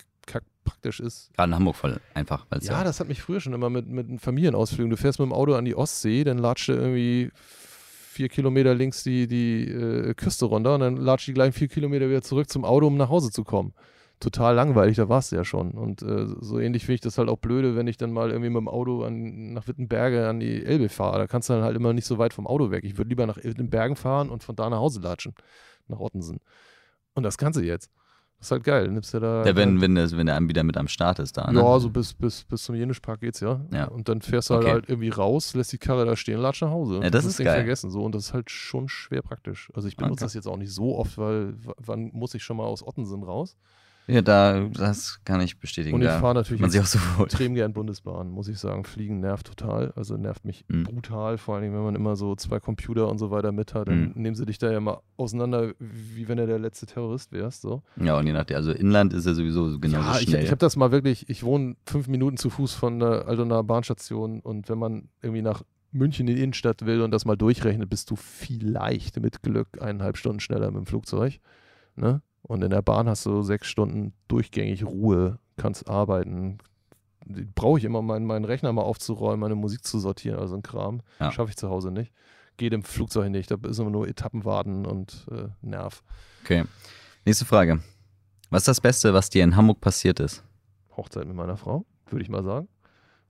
praktisch ist. Gerade in Hamburg voll einfach. Ja, ja, das hat mich früher schon immer mit, mit Familienausflügen. Du fährst mit dem Auto an die Ostsee, dann latscht du irgendwie vier Kilometer links die, die äh, Küste runter und dann latscht die gleich vier Kilometer wieder zurück zum Auto, um nach Hause zu kommen total langweilig, da warst du ja schon. Und äh, so ähnlich finde ich das halt auch blöde, wenn ich dann mal irgendwie mit dem Auto an, nach Wittenberge an die Elbe fahre. Da kannst du dann halt immer nicht so weit vom Auto weg. Ich würde lieber nach Wittenbergen fahren und von da nach Hause latschen, nach Ottensen. Und das kannst du jetzt. Das ist halt geil. Nimmst du da. Ja, wenn, wenn, das, wenn der Anbieter mit am Start ist da. Ne? Ja, so bis, bis, bis zum Jenischpark geht's ja. ja. Und dann fährst du halt, okay. halt irgendwie raus, lässt die Karre da stehen, latsch nach Hause. Ja, das, das ist geil. vergessen. So. Und das ist halt schon schwer praktisch. Also ich benutze okay. das jetzt auch nicht so oft, weil wann muss ich schon mal aus Ottensen raus? Ja, da, das kann ich bestätigen. Und ich fahre natürlich man sich auch so extrem gern Bundesbahn, muss ich sagen. Fliegen nervt total, also nervt mich mhm. brutal, vor allem wenn man immer so zwei Computer und so weiter mit hat, dann mhm. nehmen sie dich da ja mal auseinander, wie wenn du der letzte Terrorist wärst. So. Ja, und je nachdem, also Inland ist ja sowieso genauso ja, schnell. Ich, ich habe das mal wirklich, ich wohne fünf Minuten zu Fuß von der Altonaer Bahnstation und wenn man irgendwie nach München in die Innenstadt will und das mal durchrechnet, bist du vielleicht mit Glück eineinhalb Stunden schneller mit dem Flugzeug. Ne? Und in der Bahn hast du sechs Stunden durchgängig Ruhe, kannst arbeiten. Brauche ich immer, meinen, meinen Rechner mal aufzuräumen, meine Musik zu sortieren, also ein Kram. Ja. Schaffe ich zu Hause nicht. Geht im Flugzeug nicht, da ist immer nur Etappenwarten und äh, Nerv. Okay. Nächste Frage. Was ist das Beste, was dir in Hamburg passiert ist? Hochzeit mit meiner Frau, würde ich mal sagen.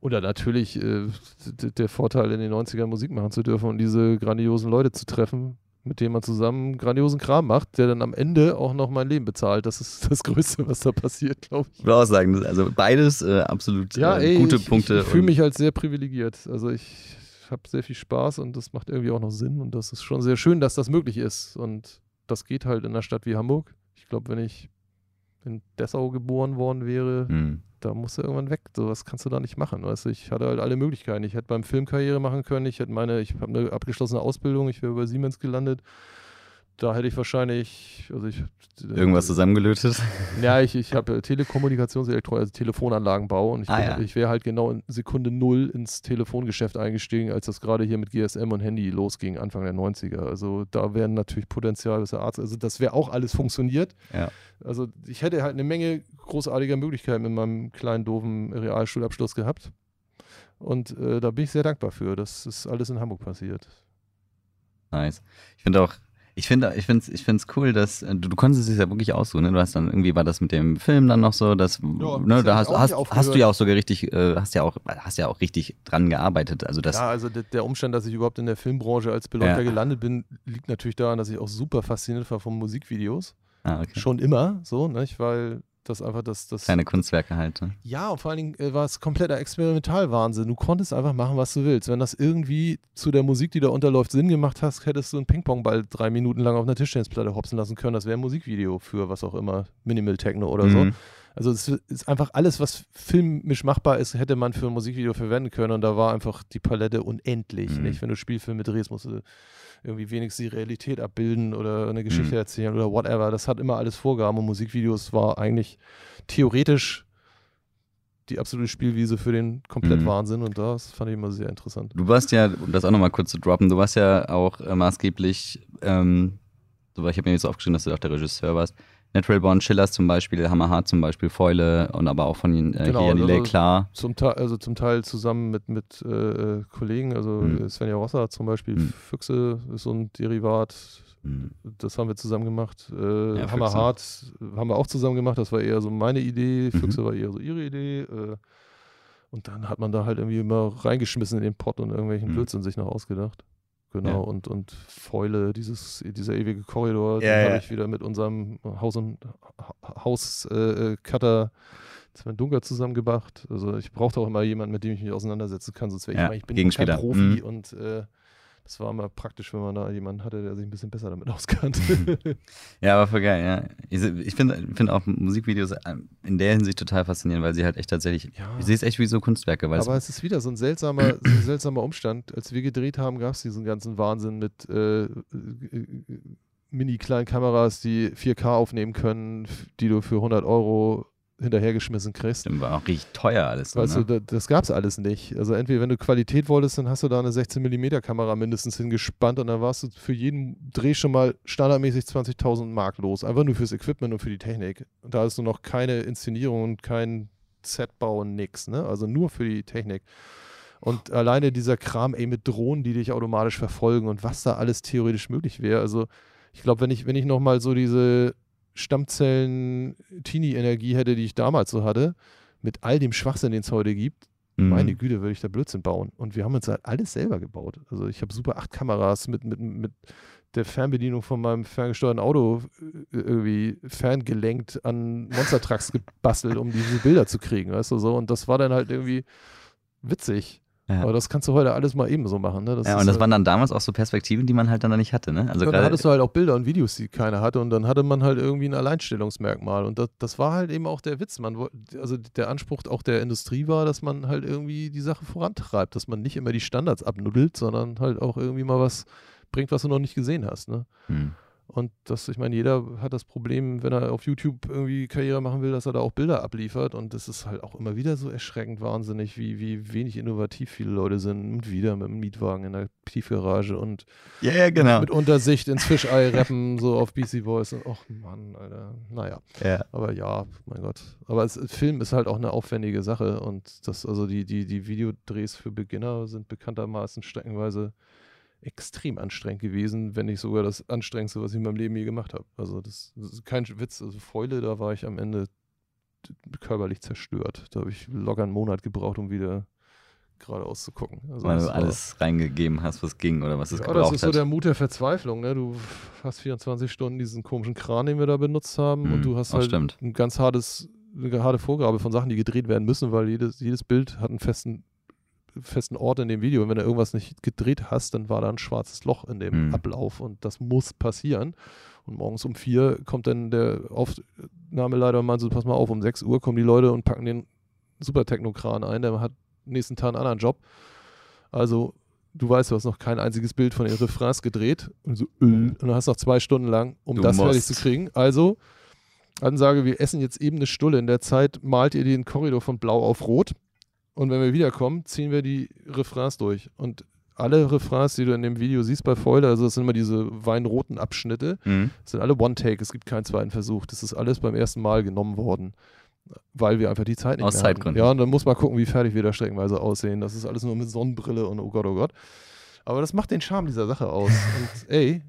Oder natürlich äh, der Vorteil, in den 90ern Musik machen zu dürfen und diese grandiosen Leute zu treffen, mit dem man zusammen grandiosen Kram macht, der dann am Ende auch noch mein Leben bezahlt. Das ist das Größte, was da passiert, glaube ich. Ich will auch sagen, also beides äh, absolut ja, äh, ey, gute ich, Punkte. Ich, ich fühle mich halt sehr privilegiert. Also ich habe sehr viel Spaß und das macht irgendwie auch noch Sinn und das ist schon sehr schön, dass das möglich ist. Und das geht halt in einer Stadt wie Hamburg. Ich glaube, wenn ich in Dessau geboren worden wäre, mhm da musst du irgendwann weg. So was kannst du da nicht machen. Weißt du? Ich hatte halt alle Möglichkeiten. Ich hätte beim Film Karriere machen können. Ich hätte meine, ich habe eine abgeschlossene Ausbildung. Ich wäre bei Siemens gelandet da hätte ich wahrscheinlich, also ich irgendwas zusammengelötet. Ja, ich, ich habe Telekommunikationselektronik, also Telefonanlagenbau und ich, ah, ja. ich wäre halt genau in Sekunde null ins Telefongeschäft eingestiegen, als das gerade hier mit GSM und Handy losging, Anfang der 90er. Also da wären natürlich Potenzial bis der Arzt, also das wäre auch alles funktioniert. Ja. Also ich hätte halt eine Menge großartiger Möglichkeiten mit meinem kleinen doofen Realschulabschluss gehabt. Und äh, da bin ich sehr dankbar für. Das ist alles in Hamburg passiert. Nice. Ich finde auch, ich finde ich finde ich finde es cool, dass äh, du, du konntest es ja wirklich aussuchen, ne? Du hast dann irgendwie war das mit dem Film dann noch so, dass ja, ne, da hast, hast, hast du ja auch sogar richtig äh, hast ja auch hast ja auch richtig dran gearbeitet, also das Ja, also der, Umstand, dass ich überhaupt in der Filmbranche als Beleuchter ja. gelandet bin, liegt natürlich daran, dass ich auch super fasziniert war von Musikvideos. Ah, okay. Schon immer so, ne? weil das einfach das, das Kleine Kunstwerke halt. Ne? Ja, und vor allen Dingen äh, war es kompletter Experimentalwahnsinn. Du konntest einfach machen, was du willst. Wenn das irgendwie zu der Musik, die da unterläuft, Sinn gemacht hast, hättest du einen Ping-Pong-Ball drei Minuten lang auf einer Tischtennisplatte hopsen lassen können. Das wäre ein Musikvideo für was auch immer, Minimal Techno oder mhm. so. Also es ist einfach alles, was filmisch machbar ist, hätte man für ein Musikvideo verwenden können. Und da war einfach die Palette unendlich. Mhm. Nicht? Wenn du Spielfilme drehst, musst du irgendwie wenigstens die Realität abbilden oder eine Geschichte mhm. erzählen oder whatever. Das hat immer alles Vorgaben und Musikvideos war eigentlich theoretisch die absolute Spielwiese für den komplett mhm. Wahnsinn und das fand ich immer sehr interessant. Du warst ja, um das auch nochmal kurz zu droppen, du warst ja auch äh, maßgeblich, ähm, ich habe mir jetzt aufgeschrieben, dass du auch der Regisseur warst, Natural Born Chillers zum Beispiel, Hammerhart zum Beispiel, Fäule und aber auch von äh, genau, Janile also klar. Zum Teil, also zum Teil zusammen mit, mit äh, Kollegen, also mhm. Svenja Rosser zum Beispiel, mhm. Füchse ist so ein Derivat, mhm. das haben wir zusammen gemacht. Äh, ja, Hammerhart haben wir auch zusammen gemacht, das war eher so meine Idee, mhm. Füchse war eher so ihre Idee. Äh, und dann hat man da halt irgendwie immer reingeschmissen in den Pott und irgendwelchen mhm. Blödsinn sich noch ausgedacht. Genau, ja. und, und Fäule, dieses, dieser ewige Korridor, ja, den ja. habe ich wieder mit unserem Haus- und Hauscutter äh, äh Dunker zusammengebracht. Also ich brauchte auch immer jemanden, mit dem ich mich auseinandersetzen kann, sonst wäre ich, ich bin kein Profi mhm. und äh, das war immer praktisch, wenn man da jemanden hatte, der sich ein bisschen besser damit auskannte. ja, aber voll geil, ja. Ich, ich finde find auch Musikvideos ähm, in der Hinsicht total faszinierend, weil sie halt echt tatsächlich, ja. ich sehe es echt wie so Kunstwerke. aber es, ist wieder so ein seltsamer, so ein seltsamer Umstand. Als wir gedreht haben, gab es diesen ganzen Wahnsinn mit äh, äh, mini kleinen Kameras, die 4K aufnehmen können, die du für 100 Euro hinterhergeschmissen kriegst. Das war auch richtig teuer alles. Weißt ne? du, das gab es alles nicht. Also entweder wenn du Qualität wolltest, dann hast du da eine 16mm Kamera mindestens hingespannt und dann warst du für jeden Dreh schon mal standardmäßig 20.000 Mark los. Einfach nur fürs Equipment und für die Technik. Und da hast du noch keine Inszenierung und kein Setbau und nix. Ne? Also nur für die Technik. Und alleine dieser Kram, ey, mit Drohnen, die dich automatisch verfolgen und was da alles theoretisch möglich wäre. Also ich glaube, wenn ich, wenn ich nochmal so diese Stammzellen-Teenie-Energie hätte, die ich damals so hatte, mit all dem Schwachsinn, den es heute gibt, mhm. meine Güte, würde ich da Blödsinn bauen. Und wir haben uns halt alles selber gebaut. Also ich habe super acht Kameras mit, mit, mit der Fernbedienung von meinem ferngesteuerten Auto äh, irgendwie ferngelenkt an Monstertrucks gebastelt, um diese Bilder zu kriegen, weißt du so. Und das war dann halt irgendwie witzig. Ja. Aber das kannst du heute alles mal eben so machen. Ne? Ja, und das halt waren dann damals auch so Perspektiven, die man halt dann nicht hatte. Ne? Also ja, dann hattest du halt auch Bilder und Videos, die keiner hatte. Und dann hatte man halt irgendwie ein Alleinstellungsmerkmal. Und das, das war halt eben auch der Witz. Man, also der Anspruch auch der Industrie war, dass man halt irgendwie die Sache vorantreibt. Dass man nicht immer die Standards abnuddelt, sondern halt auch irgendwie mal was bringt, was du noch nicht gesehen hast. Ne? Hm. Und das, ich meine, jeder hat das Problem, wenn er auf YouTube irgendwie Karriere machen will, dass er da auch Bilder abliefert. Und das ist halt auch immer wieder so erschreckend wahnsinnig, wie, wie wenig innovativ viele Leute sind. Und wieder mit dem Mietwagen in der Tiefgarage und ja, ja, genau. mit Untersicht ins Fischei rappen, so auf BC Voice. Und, ach Mann, Alter. Naja. Ja. Aber ja, mein Gott. Aber es, Film ist halt auch eine aufwendige Sache. Und das, also die, die, die Videodrehs für Beginner sind bekanntermaßen streckenweise extrem anstrengend gewesen, wenn nicht sogar das anstrengendste, was ich in meinem Leben je gemacht habe. Also das, das, ist kein Witz. Also Fäule, da war ich am Ende körperlich zerstört. Da habe ich locker einen Monat gebraucht, um wieder geradeaus zu gucken. Also Weil du alles reingegeben hast, was ging oder was es ja, gebraucht hat. Das ist so der Mut der Verzweiflung. Ne? Du hast 24 Stunden diesen komischen Kran, den wir da benutzt haben mhm, und du hast halt stimmt. ein ganz hartes eine harte Vorgabe von Sachen, die gedreht werden müssen, weil jedes, jedes Bild hat einen festen festen Ort in dem Video. Und wenn du irgendwas nicht gedreht hast, dann war da ein schwarzes Loch in dem mhm. Ablauf und das muss passieren. Und morgens um vier kommt dann der Aufnahmeleiter und meint so, pass mal auf, um sechs Uhr kommen die Leute und packen den Super Technokran ein, der hat nächsten Tag einen anderen Job. Also du weißt, du hast noch kein einziges Bild von den Refrains gedreht und so, äh, und dann hast noch zwei Stunden lang, um du das musst. fertig zu kriegen. Also Ansage, wir essen jetzt eben eine Stulle. In der Zeit malt ihr den Korridor von blau auf rot. Und wenn wir wiederkommen, ziehen wir die Refrains durch. Und alle Refrains, die du in dem Video siehst bei Foiler, also das sind immer diese weinroten Abschnitte, mhm. sind alle One-Take. Es gibt keinen zweiten Versuch. Das ist alles beim ersten Mal genommen worden, weil wir einfach die Zeit nicht Aus mehr Zeitgründen. Ja, und dann muss man gucken, wie fertig wir da streckenweise aussehen. Das ist alles nur mit Sonnenbrille und oh Gott, oh Gott. Aber das macht den Charme dieser Sache aus. und ey,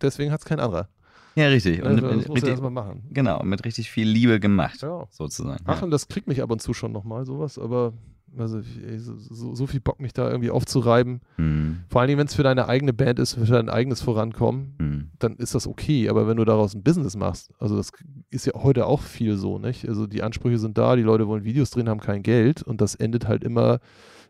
deswegen hat es kein anderer. Ja, richtig. Und das muss richtig, machen. Genau, mit richtig viel Liebe gemacht, ja. sozusagen. Ach, und das kriegt mich ab und zu schon nochmal, sowas, aber also ey, so, so, viel Bock, mich da irgendwie aufzureiben. Mhm. Vor allen Dingen, wenn es für deine eigene Band ist, für dein eigenes Vorankommen, mhm. dann ist das okay. Aber wenn du daraus ein Business machst, also das ist ja heute auch viel so, nicht? Also die Ansprüche sind da, die Leute wollen Videos drehen, haben kein Geld und das endet halt immer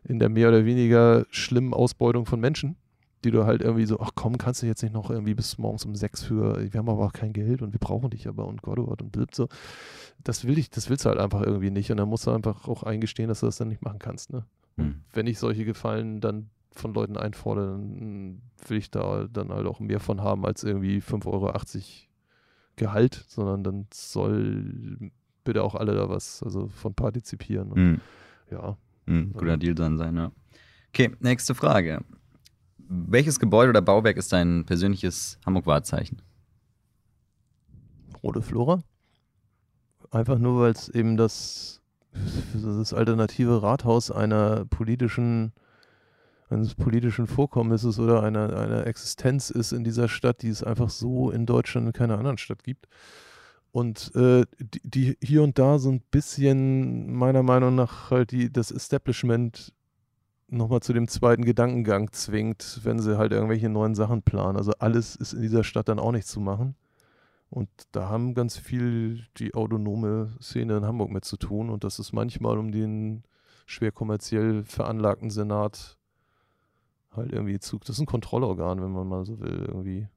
in der mehr oder weniger schlimmen Ausbeutung von Menschen die du halt irgendwie so, ach komm, kannst du jetzt nicht noch irgendwie bis morgens um sechs für, wir haben aber auch kein Geld und wir brauchen dich aber und Gott, oh Gott und blöd so. Das will ich, das willst du halt einfach irgendwie nicht und dann musst du einfach auch eingestehen, dass du das dann nicht machen kannst, ne? Hm. Wenn ich solche Gefallen dann von Leuten einfordere, dann will ich da dann halt auch mehr von haben als irgendwie 5,80 Euro Gehalt, sondern dann soll bitte auch alle da was, also von partizipieren. Und, hm. Ja. Hm, guter Deal dann sein, ja. Okay, nächste Frage. Welches Gebäude oder Bauwerk ist dein persönliches Hamburg-Wahrzeichen? Rote Flora. Einfach nur, weil es eben das, das alternative Rathaus einer politischen, eines politischen Vorkommnisses oder einer, einer Existenz ist in dieser Stadt, die es einfach so in Deutschland in keiner anderen Stadt gibt. Und äh, die, die, hier und da so ein bisschen, meiner Meinung nach, halt die, das Establishment nochmal zu dem zweiten Gedankengang zwingt, wenn sie halt irgendwelche neuen Sachen planen. Also alles ist in dieser Stadt dann auch nicht zu machen. Und da haben ganz viel die autonome Szene in Hamburg mit zu tun. Und das ist manchmal um den schwer kommerziell veranlagten Senat halt irgendwie zu. Das ist ein Kontrollorgan, wenn man mal so will, irgendwie,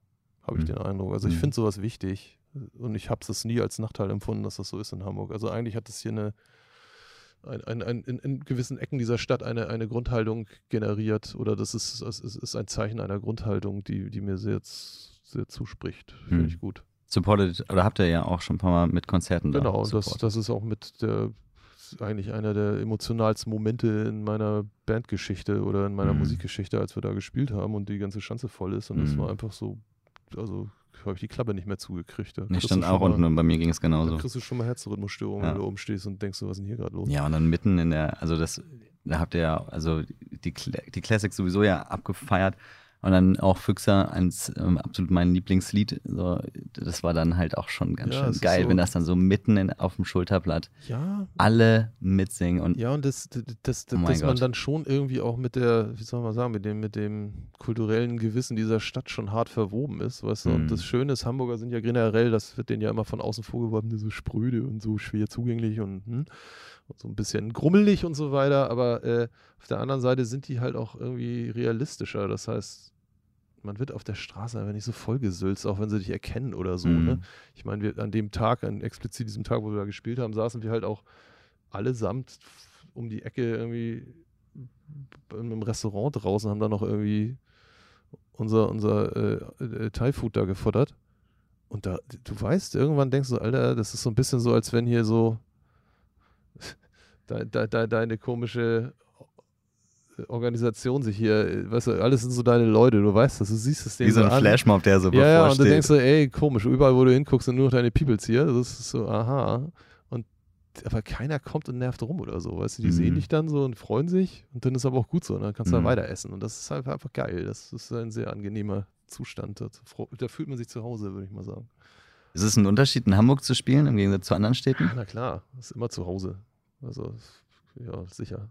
habe ich mhm. den Eindruck. Also ich mhm. finde sowas wichtig. Und ich habe es nie als Nachteil empfunden, dass das so ist in Hamburg. Also eigentlich hat es hier eine ein, ein, ein, in, gewissen Ecken dieser Stadt eine, eine Grundhaltung generiert oder das ist, das ist ein Zeichen einer Grundhaltung, die, die mir sehr, sehr zuspricht. Finde hm. ich gut. Supported, oder habt ihr ja auch schon ein paar Mal mit Konzerten da Genau, das, das ist auch mit der eigentlich einer der emotionalsten Momente in meiner Bandgeschichte oder in meiner mhm. Musikgeschichte, als wir da gespielt haben und die ganze Schanze voll ist. Und es mhm. war einfach so, also habe ich die Klappe nicht mehr zugekriegt. ich stand auch unten und bei mir ging es genauso. Da kriegst du schon mal Herzrhythmusstörungen, ja. wenn du oben stehst und denkst, was ist denn hier gerade los? Ja, und dann mitten in der, also das, da habt ihr ja, also die, die Classics sowieso ja abgefeiert. Und dann auch Füchser, eins, ähm, absolut mein Lieblingslied. So, das war dann halt auch schon ganz ja, schön geil, so wenn das dann so mitten in, auf dem Schulterblatt ja. alle mitsingen. Und ja, und das, das, das, oh dass Gott. man dann schon irgendwie auch mit der, wie soll man sagen, mit dem, mit dem kulturellen Gewissen dieser Stadt schon hart verwoben ist, weißt du? Mhm. Und das Schöne ist, Hamburger sind ja generell, das wird denen ja immer von außen vorgeworfen, so spröde und so schwer zugänglich und, hm, und so ein bisschen grummelig und so weiter. Aber äh, auf der anderen Seite sind die halt auch irgendwie realistischer. Das heißt, man wird auf der Straße einfach nicht so vollgesülzt, auch wenn sie dich erkennen oder so. Ne? Mhm. Ne? Ich meine, an dem Tag, an explizit diesem Tag, wo wir da gespielt haben, saßen wir halt auch allesamt um die Ecke irgendwie in einem Restaurant draußen, haben da noch irgendwie unser, unser äh, äh, Thai-Food da gefuttert. Und da, du weißt, irgendwann denkst du, Alter, das ist so ein bisschen so, als wenn hier so de, de, de, deine komische Organisation sich hier, weißt du, alles sind so deine Leute, du weißt das, du siehst es denen Wie so ein an. Flashmob, der so Ja, ja, und du denkst so, ey, komisch, überall, wo du hinguckst, sind nur noch deine Peoples hier, das ist so, aha. Und, aber keiner kommt und nervt rum oder so, weißt du, die mhm. sehen dich dann so und freuen sich und dann ist aber auch gut so, und dann kannst du mhm. da weiter essen und das ist halt einfach geil, das ist ein sehr angenehmer Zustand, da fühlt man sich zu Hause, würde ich mal sagen. Ist es ein Unterschied, in Hamburg zu spielen im Gegensatz zu anderen Städten? Na klar, das ist immer zu Hause, also, ja, sicher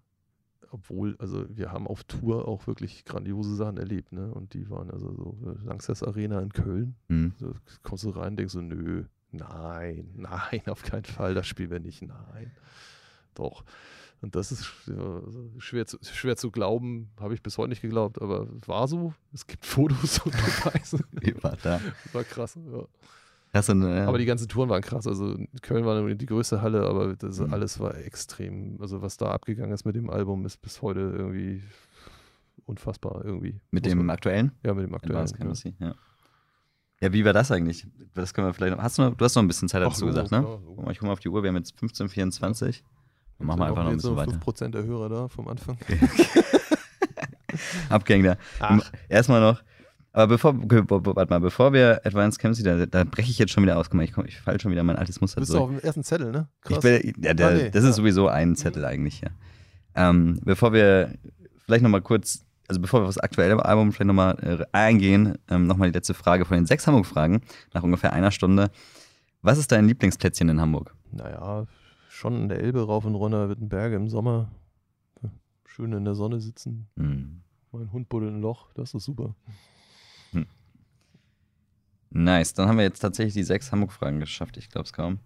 obwohl, also wir haben auf Tour auch wirklich grandiose Sachen erlebt, ne? Und die waren also so äh, Langsess Arena in Köln. Mhm. Da kommst du rein und denkst so, nö, nein, nein, auf keinen Fall, das spielen wir nicht, nein. Doch. Und das ist ja, schwer, zu, schwer zu glauben, habe ich bis heute nicht geglaubt, aber war so. Es gibt Fotos und Beweise. War da? War krass, ja. Sind, ja. Aber die ganzen Touren waren krass. Also Köln war die größte Halle, aber das mhm. alles war extrem. Also was da abgegangen ist mit dem Album, ist bis heute irgendwie unfassbar irgendwie. Mit dem aktuellen? Ja, mit dem aktuellen. Ja. ja. ja. wie war das eigentlich? Das können wir vielleicht noch. Hast du, noch, du hast noch ein bisschen Zeit dazu Ach, gesagt, ne? Klar, so. Ich gucke mal auf die Uhr, wir haben jetzt 15.24 ja. Dann machen wir einfach noch ein bisschen weiter. 5% der Hörer da vom Anfang. Abgänger. Erstmal noch, aber bevor, warte mal, bevor wir Advanced Chemistry, da, da breche ich jetzt schon wieder aus. Guck mal, ich, ich falle schon wieder mein altes Muster. Du bist so. auf dem ersten Zettel, ne? Krass. Ich will, ja, der, ah, nee, das ja. ist sowieso ein Zettel mhm. eigentlich, ja. Ähm, bevor wir vielleicht nochmal kurz, also bevor wir auf das aktuelle Album vielleicht nochmal äh, eingehen, ähm, nochmal die letzte Frage von den sechs Hamburg-Fragen, nach ungefähr einer Stunde. Was ist dein Lieblingsplätzchen in Hamburg? Naja, schon in der Elbe rauf und runter, Wittenberge im Sommer. Schön in der Sonne sitzen. Mhm. Mein Hund buddelt ein Loch, das ist super. Nice, dann haben wir jetzt tatsächlich die sechs Hamburg-Fragen geschafft, ich glaube es kaum.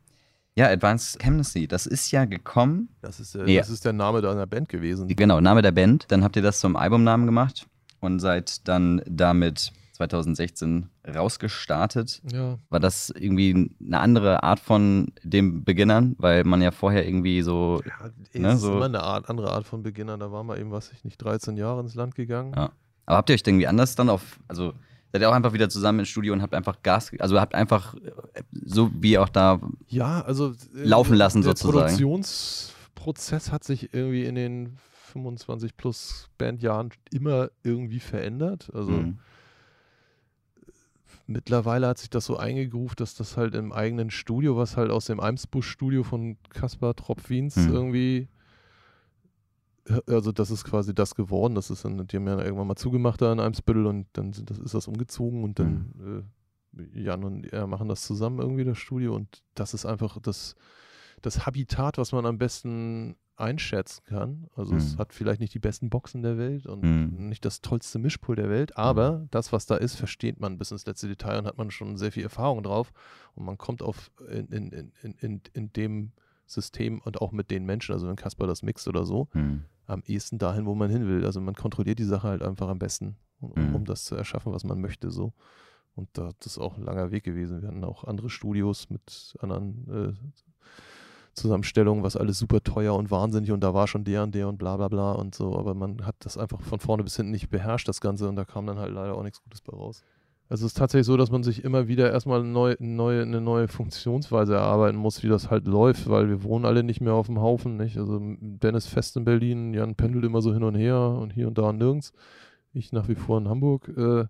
Ja, Advanced Chemistry, das ist ja gekommen. Das ist, äh, ja. das ist der Name deiner Band gewesen. Genau, Name der Band. Dann habt ihr das zum Albumnamen gemacht und seid dann damit 2016 rausgestartet. Ja. War das irgendwie eine andere Art von dem Beginnern? Weil man ja vorher irgendwie so. Ja, es ne, ist so immer eine Art, andere Art von Beginnern. Da war man eben, was ich nicht, 13 Jahre ins Land gegangen. Ja. Aber habt ihr euch irgendwie anders dann auf, also seid ihr auch einfach wieder zusammen ins Studio und habt einfach Gas, also habt einfach so wie auch da ja, also, äh, laufen lassen der sozusagen. Der Produktionsprozess hat sich irgendwie in den 25 plus Bandjahren immer irgendwie verändert. Also mhm. mittlerweile hat sich das so eingegruft, dass das halt im eigenen Studio, was halt aus dem Eimsbusch-Studio von Kaspar Tropf-Wiens mhm. irgendwie also das ist quasi das geworden. Das ist dann, die haben ja irgendwann mal zugemacht da in Eimsbüttel und dann sind das, ist das umgezogen und dann mhm. äh, Jan und er machen das zusammen irgendwie, das Studio. Und das ist einfach das, das Habitat, was man am besten einschätzen kann. Also mhm. es hat vielleicht nicht die besten Boxen der Welt und mhm. nicht das tollste Mischpult der Welt, aber mhm. das, was da ist, versteht man bis ins letzte Detail und hat man schon sehr viel Erfahrung drauf. Und man kommt auf in, in, in, in, in dem System und auch mit den Menschen, also wenn Kasper das mixt oder so, mhm am ehesten dahin, wo man hin will. Also man kontrolliert die Sache halt einfach am besten, um, mhm. um das zu erschaffen, was man möchte. So. Und da, das ist auch ein langer Weg gewesen. Wir hatten auch andere Studios mit anderen äh, Zusammenstellungen, was alles super teuer und wahnsinnig und da war schon der und der und bla bla bla und so. Aber man hat das einfach von vorne bis hinten nicht beherrscht, das Ganze, und da kam dann halt leider auch nichts Gutes bei raus. Also es ist tatsächlich so, dass man sich immer wieder erstmal neu, neu, eine neue Funktionsweise erarbeiten muss, wie das halt läuft, weil wir wohnen alle nicht mehr auf dem Haufen. Nicht? Also Ben ist fest in Berlin, Jan pendelt immer so hin und her und hier und da und nirgends. Ich nach wie vor in Hamburg. Äh,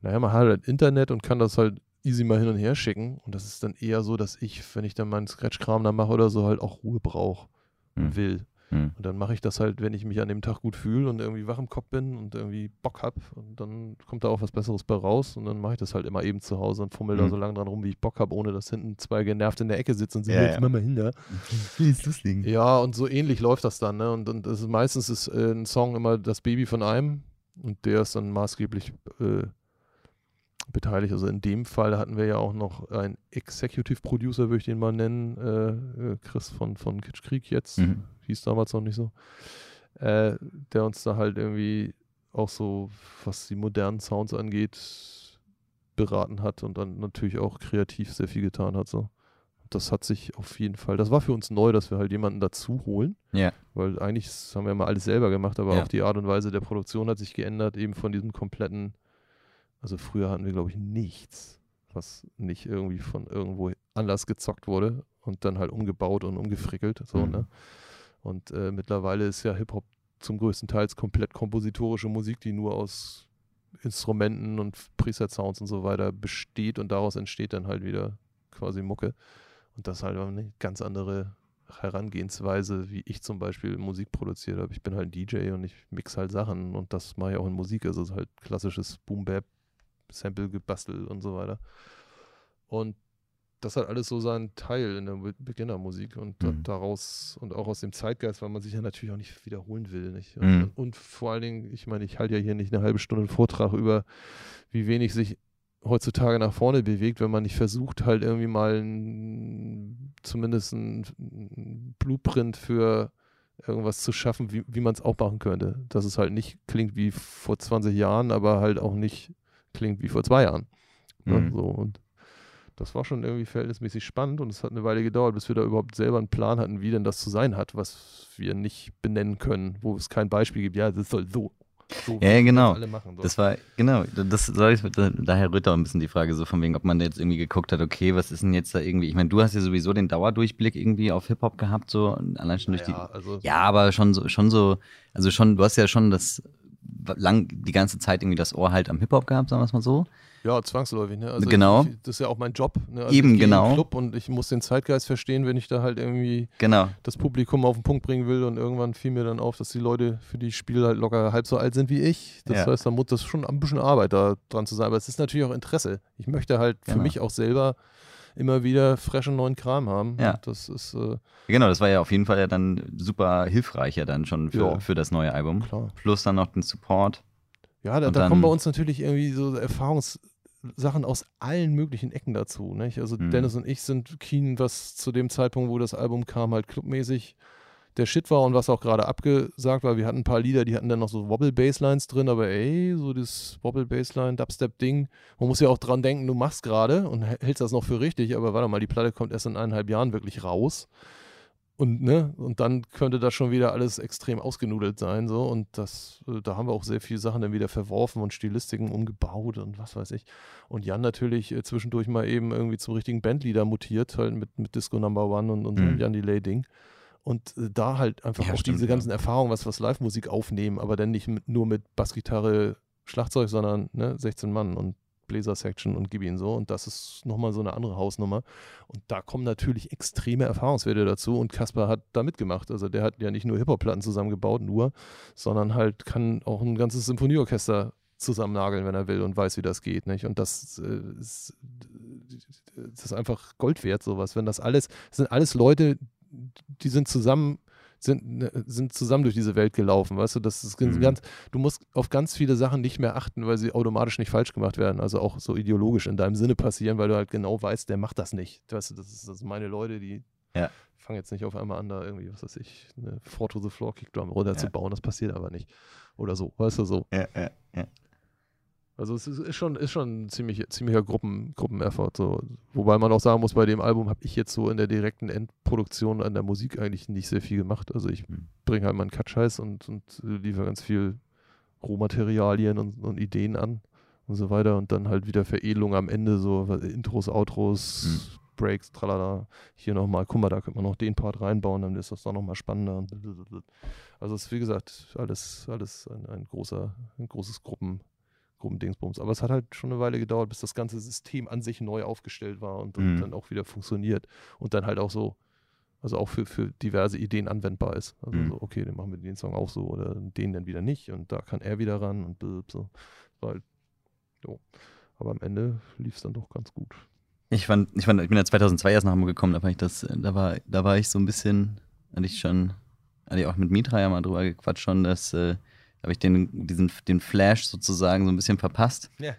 naja, man hat halt Internet und kann das halt easy mal hin und her schicken. Und das ist dann eher so, dass ich, wenn ich dann meinen Scratch-Kram da mache oder so, halt auch Ruhe brauche, mhm. will. Mhm. Und dann mache ich das halt, wenn ich mich an dem Tag gut fühle und irgendwie wach im Kopf bin und irgendwie Bock habe. Und dann kommt da auch was Besseres bei raus. Und dann mache ich das halt immer eben zu Hause und fummel mhm. da so lange dran rum, wie ich Bock habe, ohne dass hinten zwei genervt in der Ecke sitzen und sagen, ja, jetzt ja. mal hin da. Wie ist das Ding? Ja, und so ähnlich läuft das dann. Ne? Und, und ist, meistens ist äh, ein Song immer das Baby von einem. Und der ist dann maßgeblich äh, beteiligt. Also in dem Fall hatten wir ja auch noch einen Executive Producer, würde ich den mal nennen, äh, äh Chris von, von Kitschkrieg jetzt. Mhm hieß damals noch nicht so, äh, der uns da halt irgendwie auch so, was die modernen Sounds angeht, beraten hat und dann natürlich auch kreativ sehr viel getan hat. So. Das hat sich auf jeden Fall, das war für uns neu, dass wir halt jemanden dazu holen. Ja. Weil eigentlich haben wir mal alles selber gemacht, aber ja. auch die Art und Weise der Produktion hat sich geändert, eben von diesem kompletten, also früher hatten wir, glaube ich, nichts, was nicht irgendwie von irgendwo anders gezockt wurde und dann halt umgebaut und umgefrickelt. So, mhm. ne? Und äh, mittlerweile ist ja Hip-Hop zum größten Teil komplett kompositorische Musik, die nur aus Instrumenten und Preset-Sounds und so weiter besteht und daraus entsteht dann halt wieder quasi Mucke. Und das ist halt eine ganz andere Herangehensweise, wie ich zum Beispiel Musik produziert habe. Ich bin halt DJ und ich mix halt Sachen und das mache ich auch in Musik. Also es ist halt klassisches Boom-Bap, Sample-Gebastel und so weiter. Und das hat alles so seinen Teil in der Beginnermusik und mhm. daraus und auch aus dem Zeitgeist, weil man sich ja natürlich auch nicht wiederholen will. Nicht? Und, mhm. und, vor allen Dingen, ich meine, ich halte ja hier nicht eine halbe Stunde einen Vortrag über, wie wenig sich heutzutage nach vorne bewegt, wenn man nicht versucht, halt irgendwie mal ein, zumindest ein Blueprint für irgendwas zu schaffen, wie, wie man es auch machen könnte. Dass es halt nicht klingt wie vor 20 Jahren, aber halt auch nicht klingt wie vor zwei Jahren. Mhm. Ja, so und das war schon irgendwie verhältnismäßig spannend und es hat eine Weile gedauert, bis wir da überhaupt selber einen Plan hatten, wie denn das zu sein hat, was wir nicht benennen können, wo es kein Beispiel gibt. Ja, das soll so. so ja, genau. Das, machen, so. das war, genau, das ich, daher rührt auch ein bisschen die Frage so von wegen, ob man jetzt irgendwie geguckt hat, okay, was ist denn jetzt da irgendwie, ich meine, du hast ja sowieso den Dauerdurchblick irgendwie auf Hip-Hop gehabt, so, allein schon durch ja, die, also ja, aber schon so, schon so, also schon, du hast ja schon das lang die ganze Zeit irgendwie das Ohr halt am Hip-Hop gehabt, sagen wir es mal so. Ja, zwangsläufig. Ne? Also genau. Ich, das ist ja auch mein Job. Ne? Also Eben, genau. Club und ich muss den Zeitgeist verstehen, wenn ich da halt irgendwie genau. das Publikum auf den Punkt bringen will. Und irgendwann fiel mir dann auf, dass die Leute für die Spiele halt locker halb so alt sind wie ich. Das ja. heißt, da muss das schon ein bisschen Arbeit da dran zu sein. Aber es ist natürlich auch Interesse. Ich möchte halt genau. für mich auch selber immer wieder frischen neuen Kram haben. Ja. das ist. Äh genau, das war ja auf jeden Fall ja dann super hilfreich ja dann schon für, ja. für das neue Album. Klar. Plus dann noch den Support. Ja, da, da kommen bei uns natürlich irgendwie so Erfahrungssachen aus allen möglichen Ecken dazu. Nicht? Also mhm. Dennis und ich sind keen, was zu dem Zeitpunkt, wo das Album kam, halt clubmäßig der Shit war und was auch gerade abgesagt war. Wir hatten ein paar Lieder, die hatten dann noch so Wobble-Basslines drin, aber ey, so das Wobble-Bassline, Dubstep-Ding, man muss ja auch dran denken, du machst gerade und hältst das noch für richtig, aber warte mal, die Platte kommt erst in eineinhalb Jahren wirklich raus. Und, ne, und dann könnte das schon wieder alles extrem ausgenudelt sein. So. Und das, äh, da haben wir auch sehr viele Sachen dann wieder verworfen und Stilistiken umgebaut und was weiß ich. Und Jan natürlich äh, zwischendurch mal eben irgendwie zum richtigen Bandleader mutiert, halt mit, mit Disco Number One und, und mhm. Jan Delay-Ding. Und äh, da halt einfach ja, auch stimmt, diese ganzen ja. Erfahrungen, was, was Live-Musik aufnehmen, aber dann nicht mit, nur mit Bassgitarre, Schlagzeug, sondern ne, 16 Mann und Bläser-Section und gib ihn so. Und das ist nochmal so eine andere Hausnummer. Und da kommen natürlich extreme Erfahrungswerte dazu. Und Kaspar hat da mitgemacht. Also der hat ja nicht nur Hip-Hop-Platten zusammengebaut, nur, sondern halt kann auch ein ganzes Symphonieorchester zusammennageln, wenn er will und weiß, wie das geht. Nicht? Und das, äh, ist, das ist einfach Gold wert, sowas. Wenn das alles, das sind alles Leute, die sind zusammen sind, ne, sind zusammen durch diese Welt gelaufen, weißt du, das ist mhm. ganz, du musst auf ganz viele Sachen nicht mehr achten, weil sie automatisch nicht falsch gemacht werden, also auch so ideologisch in deinem Sinne passieren, weil du halt genau weißt, der macht das nicht, weißt du, das, ist, das sind meine Leute, die ja. fangen jetzt nicht auf einmal an, da irgendwie, was weiß ich, eine Four to the Floor Kickdrum runterzubauen, ja. das passiert aber nicht, oder so, weißt du, so. Ja, ja, ja. Also es ist, schon, ist schon ein ziemlich, ziemlicher Gruppen, Gruppeneffort. So. Wobei man auch sagen muss, bei dem Album habe ich jetzt so in der direkten Endproduktion an der Musik eigentlich nicht sehr viel gemacht. Also ich mhm. bringe halt meinen Cut-Scheiß und, und liefere ganz viel Rohmaterialien und, und, Ideen an und so weiter. Und dann halt wieder Veredelung am Ende, so Intros, Outros, mhm. Breaks, tralala. Hier nochmal, guck mal, da könnte man noch den Part reinbauen, dann ist das doch nochmal spannender. Also es ist wie gesagt alles, alles ein, ein großer, ein großes Gruppen. Gruppendingsbums. Aber es hat halt schon eine Weile gedauert, bis das ganze System an sich neu aufgestellt war und, und mhm. dann auch wieder funktioniert. Und dann halt auch so Also auch für, für diverse Ideen anwendbar ist. Also mhm. so, okay, dann machen wir den Song auch so oder den dann wieder nicht und da kann er wieder ran und so. Weil, so. Aber am Ende lief es dann doch ganz gut. Ich fand, ich fand, ich bin ja 2002 erst nach Hamburg gekommen, da war ich das, da war, da war ich so ein bisschen, hatte ich schon, hatte ich auch mit Mitra ja mal drüber gequatscht schon, dass, äh, habe ich den, diesen, den Flash sozusagen so ein bisschen verpasst. Ja.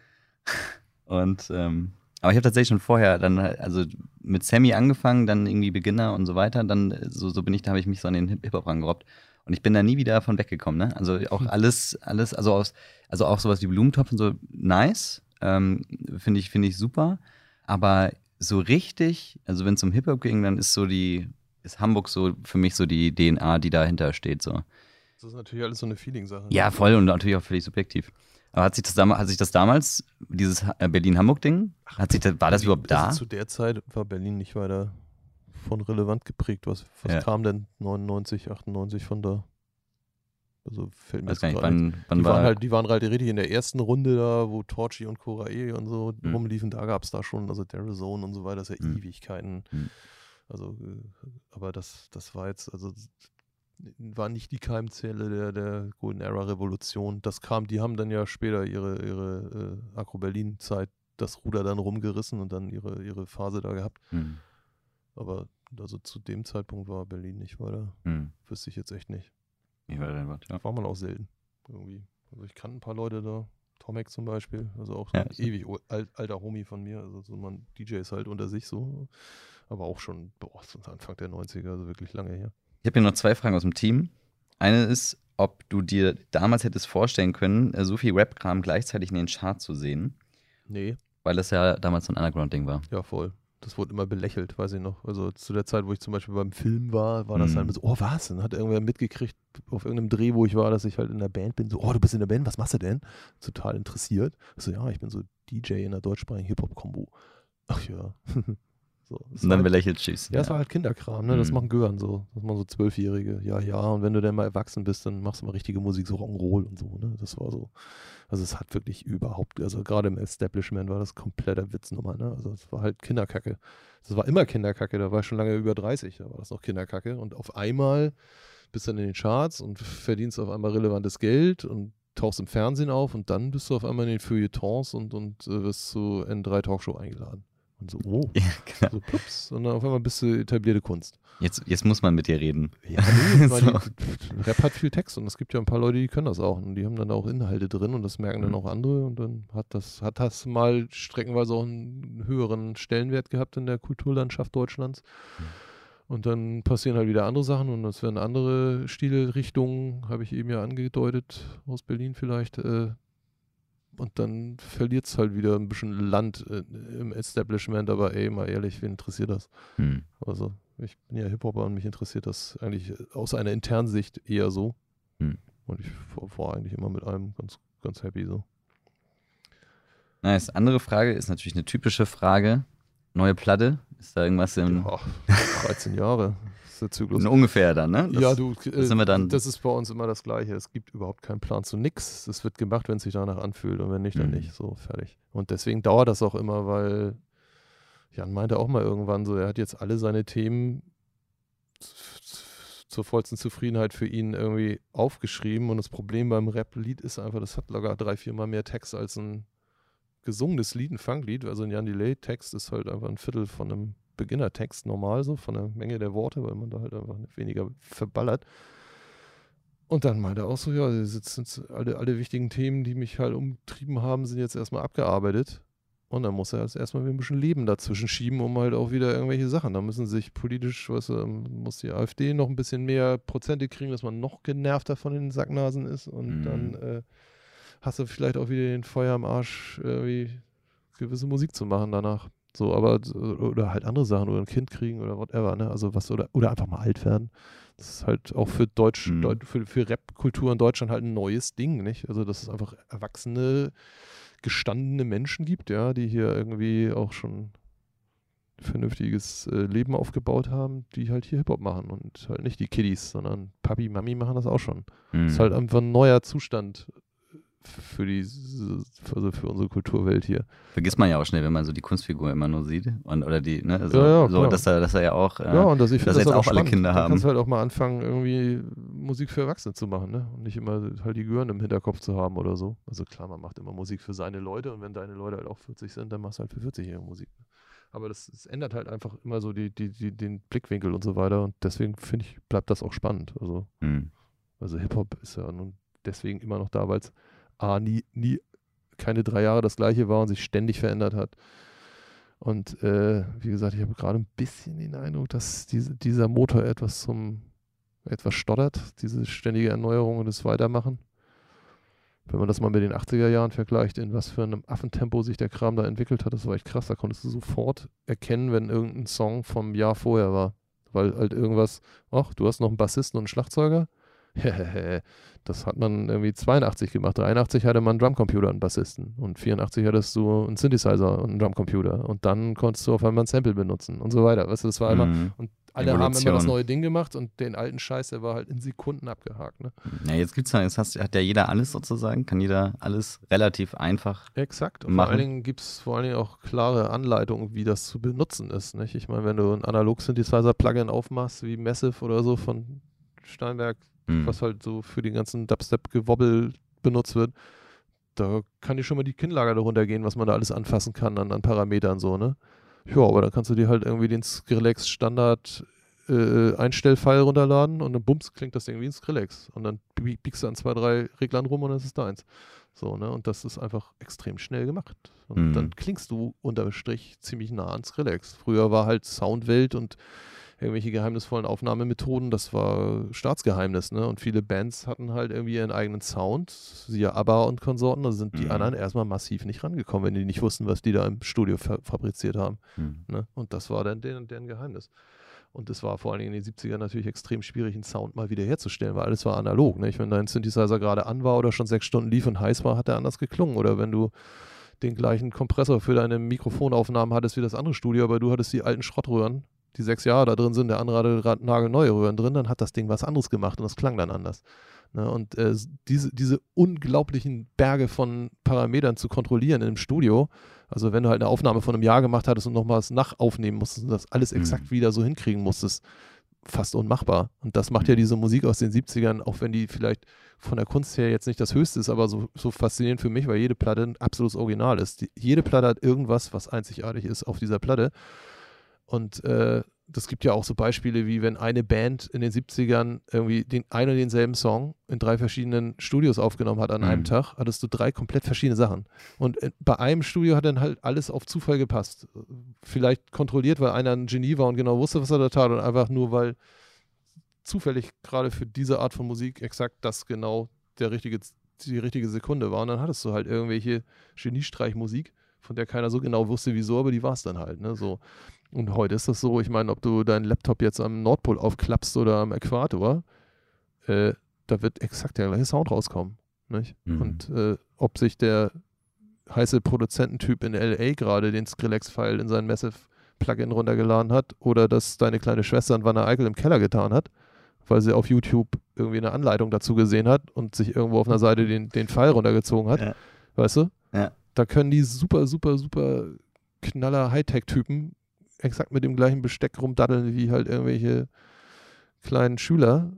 Und, ähm, aber ich habe tatsächlich schon vorher dann, also mit Sammy angefangen, dann irgendwie Beginner und so weiter, dann, so, so bin ich, da habe ich mich so an den Hip-Hop rangerobbt. Und ich bin da nie wieder davon weggekommen, ne? Also auch hm. alles, alles, also aus, also auch sowas wie Blumentopf und so, nice, ähm, finde ich, finde ich super. Aber so richtig, also wenn es um Hip-Hop ging, dann ist so die, ist Hamburg so für mich so die DNA, die dahinter steht. So. Das ist natürlich alles so eine Feeling-Sache. Ja, voll und natürlich auch völlig subjektiv. Aber hat sich das, damals, hat sich das damals, dieses Berlin-Hamburg-Ding, hat sich das, war das überhaupt da? Zu der Zeit war Berlin nicht weiter von relevant geprägt. Was, was ja. kam denn 99, 98 von da? Also fällt mir Weiß gar nicht, wann, wann die, war waren halt, die waren halt richtig in der ersten Runde da, wo Torchi und Korae und so mhm. rumliefen. Da gab es da schon, also Zone und so weiter, das ist ja mhm. Ewigkeiten. Mhm. Also, äh, aber das, das war jetzt, also war nicht die Keimzelle der, der Golden Era Revolution. Das kam, die haben dann ja später ihre, ihre äh, Agro Berlin Zeit das Ruder dann rumgerissen und dann ihre, ihre Phase da gehabt. Mhm. Aber also zu dem Zeitpunkt war Berlin nicht weiter. Mhm. Wüsste ich jetzt echt nicht. Ich war, was, ja. war man auch selten. Irgendwie. Also ich kann ein paar Leute da. Tomek zum Beispiel, also auch ja, ein ewig alt, alter Homie von mir, also so man DJs halt unter sich so, aber auch schon, boah, Anfang der 90er, also wirklich lange her. Ich habe hier noch zwei Fragen aus dem Team. Eine ist, ob du dir damals hättest vorstellen können, äh, so viel Rap-Kram gleichzeitig in den Chart zu sehen. Nee. Weil das ja damals so ein Underground-Ding war. Ja, voll. Das wurde immer belächelt, weiß ich noch. Also zu der Zeit, wo ich zum Beispiel beim Film war, war das mhm. halt so, oh was? Dann hat irgendwer mitgekriegt auf irgendeinem Dreh, wo ich war, dass ich halt in der Band bin. So, oh, du bist in der Band, was machst du denn? Total interessiert. So, ja, ich bin so DJ in der deutschsprachigen Hip-Hop-Kombo. Ach ja. So, und dann halt, belächelt tschüss. Ja, es war halt Kinderkram, ne? Das mhm. machen Gören so. Das machen so Zwölfjährige. Ja, ja. Und wenn du dann mal erwachsen bist, dann machst du mal richtige Musik, so Rock'n'Roll und so, ne? Das war so. Also es hat wirklich überhaupt, also gerade im Establishment war das kompletter Witznummer, ne? Also es war halt Kinderkacke. Das war immer Kinderkacke, da war ich schon lange über 30, da war das noch Kinderkacke. Und auf einmal bist du dann in den Charts und verdienst auf einmal relevantes Geld und tauchst im Fernsehen auf und dann bist du auf einmal in den Feuilletons und, und äh, wirst zu N3 Talkshow eingeladen. Und so, oh, ja, genau. so plups, und dann auf einmal bist du etablierte Kunst. Jetzt, jetzt muss man mit dir reden. Ja, nee, so. die, Rap hat viel Text und es gibt ja ein paar Leute, die können das auch und die haben dann auch Inhalte drin und das merken dann mhm. auch andere und dann hat das, hat das mal streckenweise auch einen höheren Stellenwert gehabt in der Kulturlandschaft Deutschlands. Mhm. Und dann passieren halt wieder andere Sachen und es werden andere Stilrichtungen, habe ich eben ja angedeutet, aus Berlin vielleicht, äh, und dann verliert es halt wieder ein bisschen Land äh, im Establishment, aber ey, mal ehrlich, wen interessiert das? Hm. Also, ich bin ja Hip-Hopper und mich interessiert das eigentlich aus einer internen Sicht eher so. Hm. Und ich war eigentlich immer mit allem ganz, ganz happy so. Nice. Andere Frage ist natürlich eine typische Frage. Neue Platte? Ist da irgendwas im. Ja, 13 Jahre der Zyklus. Ungefähr dann, ne? Das, ja, du, äh, sind wir dann das ist bei uns immer das Gleiche. Es gibt überhaupt keinen Plan zu nix. Es wird gemacht, wenn es sich danach anfühlt und wenn nicht, dann mhm. nicht. So, fertig. Und deswegen dauert das auch immer, weil Jan meinte auch mal irgendwann so, er hat jetzt alle seine Themen zur vollsten Zufriedenheit für ihn irgendwie aufgeschrieben und das Problem beim Rap-Lied ist einfach, das hat locker drei, viermal mehr Text als ein gesungenes Lied, ein Funklied. Also ein Jan Delay-Text ist halt einfach ein Viertel von einem Beginnertext normal so, von der Menge der Worte, weil man da halt einfach weniger verballert. Und dann meinte er auch so, ja, sind alle, alle wichtigen Themen, die mich halt umtrieben haben, sind jetzt erstmal abgearbeitet. Und dann muss er jetzt erstmal wieder ein bisschen Leben dazwischen schieben, um halt auch wieder irgendwelche Sachen. Da müssen sich politisch, was muss die AfD noch ein bisschen mehr Prozente kriegen, dass man noch genervter von den Sacknasen ist. Und mhm. dann äh, hast du vielleicht auch wieder den Feuer am Arsch, irgendwie gewisse Musik zu machen danach. So, aber, oder halt andere Sachen, oder ein Kind kriegen oder whatever, ne? Also was, oder, oder einfach mal alt werden. Das ist halt auch für Deutsch, mhm. Deut, für, für Rap-Kultur in Deutschland halt ein neues Ding, nicht? Also, dass es einfach erwachsene, gestandene Menschen gibt, ja, die hier irgendwie auch schon vernünftiges äh, Leben aufgebaut haben, die halt hier Hip-Hop machen und halt nicht die Kiddies, sondern Papi, Mami machen das auch schon. Mhm. Das ist halt einfach ein neuer Zustand für die für, für, unsere Kulturwelt hier. Vergisst man ja auch schnell, wenn man so die Kunstfigur immer nur sieht und oder die ne so, ja, ja, so dass er dass er ja auch äh, ja und dass ich dass das jetzt auch spannend. alle Kinder haben. Du kannst halt auch mal anfangen irgendwie Musik für Erwachsene zu machen, ne und nicht immer halt die Gören im Hinterkopf zu haben oder so. Also klar, man macht immer Musik für seine Leute und wenn deine Leute halt auch 40 sind, dann machst du halt für 40-jährige Musik. Aber das, das, ändert halt einfach immer so die, die, die, den Blickwinkel und so weiter. Und deswegen finde ich, bleibt das auch spannend. Also, mhm. also Hip-Hop ist ja nun deswegen immer noch da, weil es A, nie, nie keine drei Jahre das gleiche war und sich ständig verändert hat. Und äh, wie gesagt, ich habe gerade ein bisschen den Eindruck, dass diese, dieser Motor etwas zum etwas stottert, diese ständige Erneuerung und das Weitermachen wenn man das mal mit den 80er Jahren vergleicht, in was für einem Affentempo sich der Kram da entwickelt hat, das war echt krass. Da konntest du sofort erkennen, wenn irgendein Song vom Jahr vorher war. Weil halt irgendwas, ach, du hast noch einen Bassisten und einen Schlagzeuger? das hat man irgendwie 82 gemacht. 83 hatte man einen Drumcomputer und einen Bassisten. Und 84 hattest du einen Synthesizer und einen Drumcomputer. Und dann konntest du auf einmal ein Sample benutzen und so weiter. Weißt du, das war mhm. immer. Und alle Evolution. haben immer das neue Ding gemacht und den alten Scheiß, der war halt in Sekunden abgehakt. Ne? Ja, jetzt gibt's ja, jetzt hat ja jeder alles sozusagen, kann jeder alles relativ einfach. Exakt. Und machen. vor allen Dingen gibt es vor allen Dingen auch klare Anleitungen, wie das zu benutzen ist. Nicht? Ich meine, wenn du ein Analog-Synthesizer-Plugin aufmachst, wie Massive oder so von Steinberg, hm. was halt so für den ganzen Dubstep-Gewobbel benutzt wird, da kann dir schon mal die Kinnlager darunter gehen, was man da alles anfassen kann an, an Parametern so, ne? Ja, aber dann kannst du dir halt irgendwie den Skrillex Standard äh, Einstellfile runterladen und dann bums klingt das Ding wie ein Skrillex. Und dann biegst du an zwei, drei Reglern rum und dann ist es deins. So, ne? Und das ist einfach extrem schnell gemacht. Und mhm. dann klingst du unterm Strich ziemlich nah an Skrillex. Früher war halt Soundwelt und irgendwelche geheimnisvollen Aufnahmemethoden, das war Staatsgeheimnis, ne? Und viele Bands hatten halt irgendwie ihren eigenen Sound, siehe ABBA und Konsorten, da sind die mhm. anderen erstmal massiv nicht rangekommen, wenn die nicht wussten, was die da im Studio fa fabriziert haben. Mhm. Ne? Und das war dann deren, deren Geheimnis. Und es war vor allen Dingen in den 70ern natürlich extrem schwierig, einen Sound mal wieder herzustellen, weil alles war analog. Nicht? Wenn dein Synthesizer gerade an war oder schon sechs Stunden lief und heiß war, hat er anders geklungen. Oder wenn du den gleichen Kompressor für deine Mikrofonaufnahmen hattest wie das andere Studio, aber du hattest die alten Schrottröhren die sechs Jahre da drin sind, der andere gerade nagelneue Röhren drin, dann hat das Ding was anderes gemacht und das klang dann anders. Ne? Und äh, diese, diese unglaublichen Berge von Parametern zu kontrollieren in einem Studio, also wenn du halt eine Aufnahme von einem Jahr gemacht hattest und nochmals nachaufnehmen musstest und das alles exakt mhm. wieder so hinkriegen musstest, fast unmachbar. Und das macht ja mhm. diese Musik aus den 70ern, auch wenn die vielleicht von der Kunst her jetzt nicht das Höchste ist, aber so, so faszinierend für mich, weil jede Platte ein absolutes Original ist. Die, jede Platte hat irgendwas, was einzigartig ist auf dieser Platte. Und äh, das gibt ja auch so Beispiele, wie wenn eine Band in den 70ern irgendwie den einen und denselben Song in drei verschiedenen Studios aufgenommen hat an mhm. einem Tag, hattest du drei komplett verschiedene Sachen. Und äh, bei einem Studio hat dann halt alles auf Zufall gepasst. Vielleicht kontrolliert, weil einer ein Genie war und genau wusste, was er da tat und einfach nur, weil zufällig gerade für diese Art von Musik exakt das genau der richtige, die richtige Sekunde war. Und dann hattest du halt irgendwelche Geniestreichmusik, von der keiner so genau wusste, wieso, aber die war es dann halt. Ne? So. Und heute ist das so, ich meine, ob du deinen Laptop jetzt am Nordpol aufklappst oder am Äquator, äh, da wird exakt der gleiche Sound rauskommen. Mhm. Und äh, ob sich der heiße Produzententyp in LA gerade den Skrillex-File in sein Massive-Plugin runtergeladen hat oder dass deine kleine Schwester in Wanne Eickel im Keller getan hat, weil sie auf YouTube irgendwie eine Anleitung dazu gesehen hat und sich irgendwo auf einer Seite den, den File runtergezogen hat. Ja. Weißt du? Ja. Da können die super, super, super knaller Hightech-Typen exakt mit dem gleichen Besteck rumdaddeln wie halt irgendwelche kleinen Schüler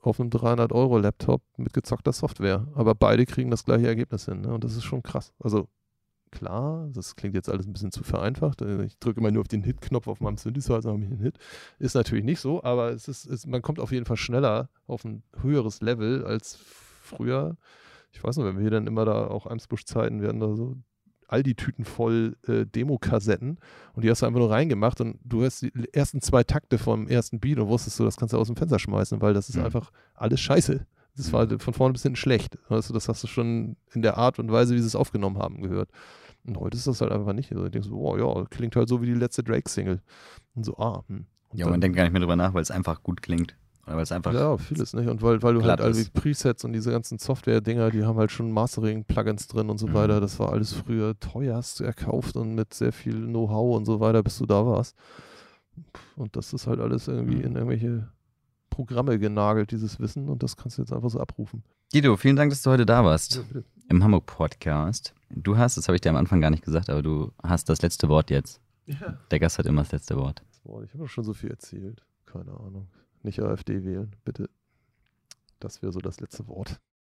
auf einem 300-Euro-Laptop mit gezockter Software. Aber beide kriegen das gleiche Ergebnis hin. Ne? Und das ist schon krass. Also klar, das klingt jetzt alles ein bisschen zu vereinfacht. Also ich drücke immer nur auf den Hit-Knopf auf meinem Synthesizer, habe ich einen Hit. Ist natürlich nicht so, aber es ist, es, man kommt auf jeden Fall schneller auf ein höheres Level als früher. Ich weiß noch, wenn wir hier dann immer da auch Eimsbusch-Zeiten werden, da so all die Tüten voll äh, Demo-Kassetten und die hast du einfach nur reingemacht und du hast die ersten zwei Takte vom ersten Beat und wusstest du, das kannst du aus dem Fenster schmeißen, weil das ist mhm. einfach alles scheiße. Das war von vorne bis hinten schlecht. Weißt du, das hast du schon in der Art und Weise, wie sie es aufgenommen haben, gehört. Und heute ist das halt einfach nicht. Also ich denke so, oh ja, klingt halt so wie die letzte Drake-Single. Und so, ah. Hm. Und ja, man denkt gar nicht mehr drüber nach, weil es einfach gut klingt. Weil es einfach. Ja, vieles, nicht? Und weil, weil du halt all die Presets und diese ganzen Software-Dinger, die haben halt schon Mastering-Plugins drin und so mhm. weiter. Das war alles früher teuerst erkauft und mit sehr viel Know-how und so weiter, bis du da warst. Und das ist halt alles irgendwie mhm. in irgendwelche Programme genagelt, dieses Wissen. Und das kannst du jetzt einfach so abrufen. Guido, vielen Dank, dass du heute da warst. Ja, Im Hamburg Podcast. Du hast, das habe ich dir am Anfang gar nicht gesagt, aber du hast das letzte Wort jetzt. Ja. Der Gast hat immer das letzte Wort. Ich habe schon so viel erzählt. Keine Ahnung nicht AfD wählen, bitte. Das wäre so das letzte Wort.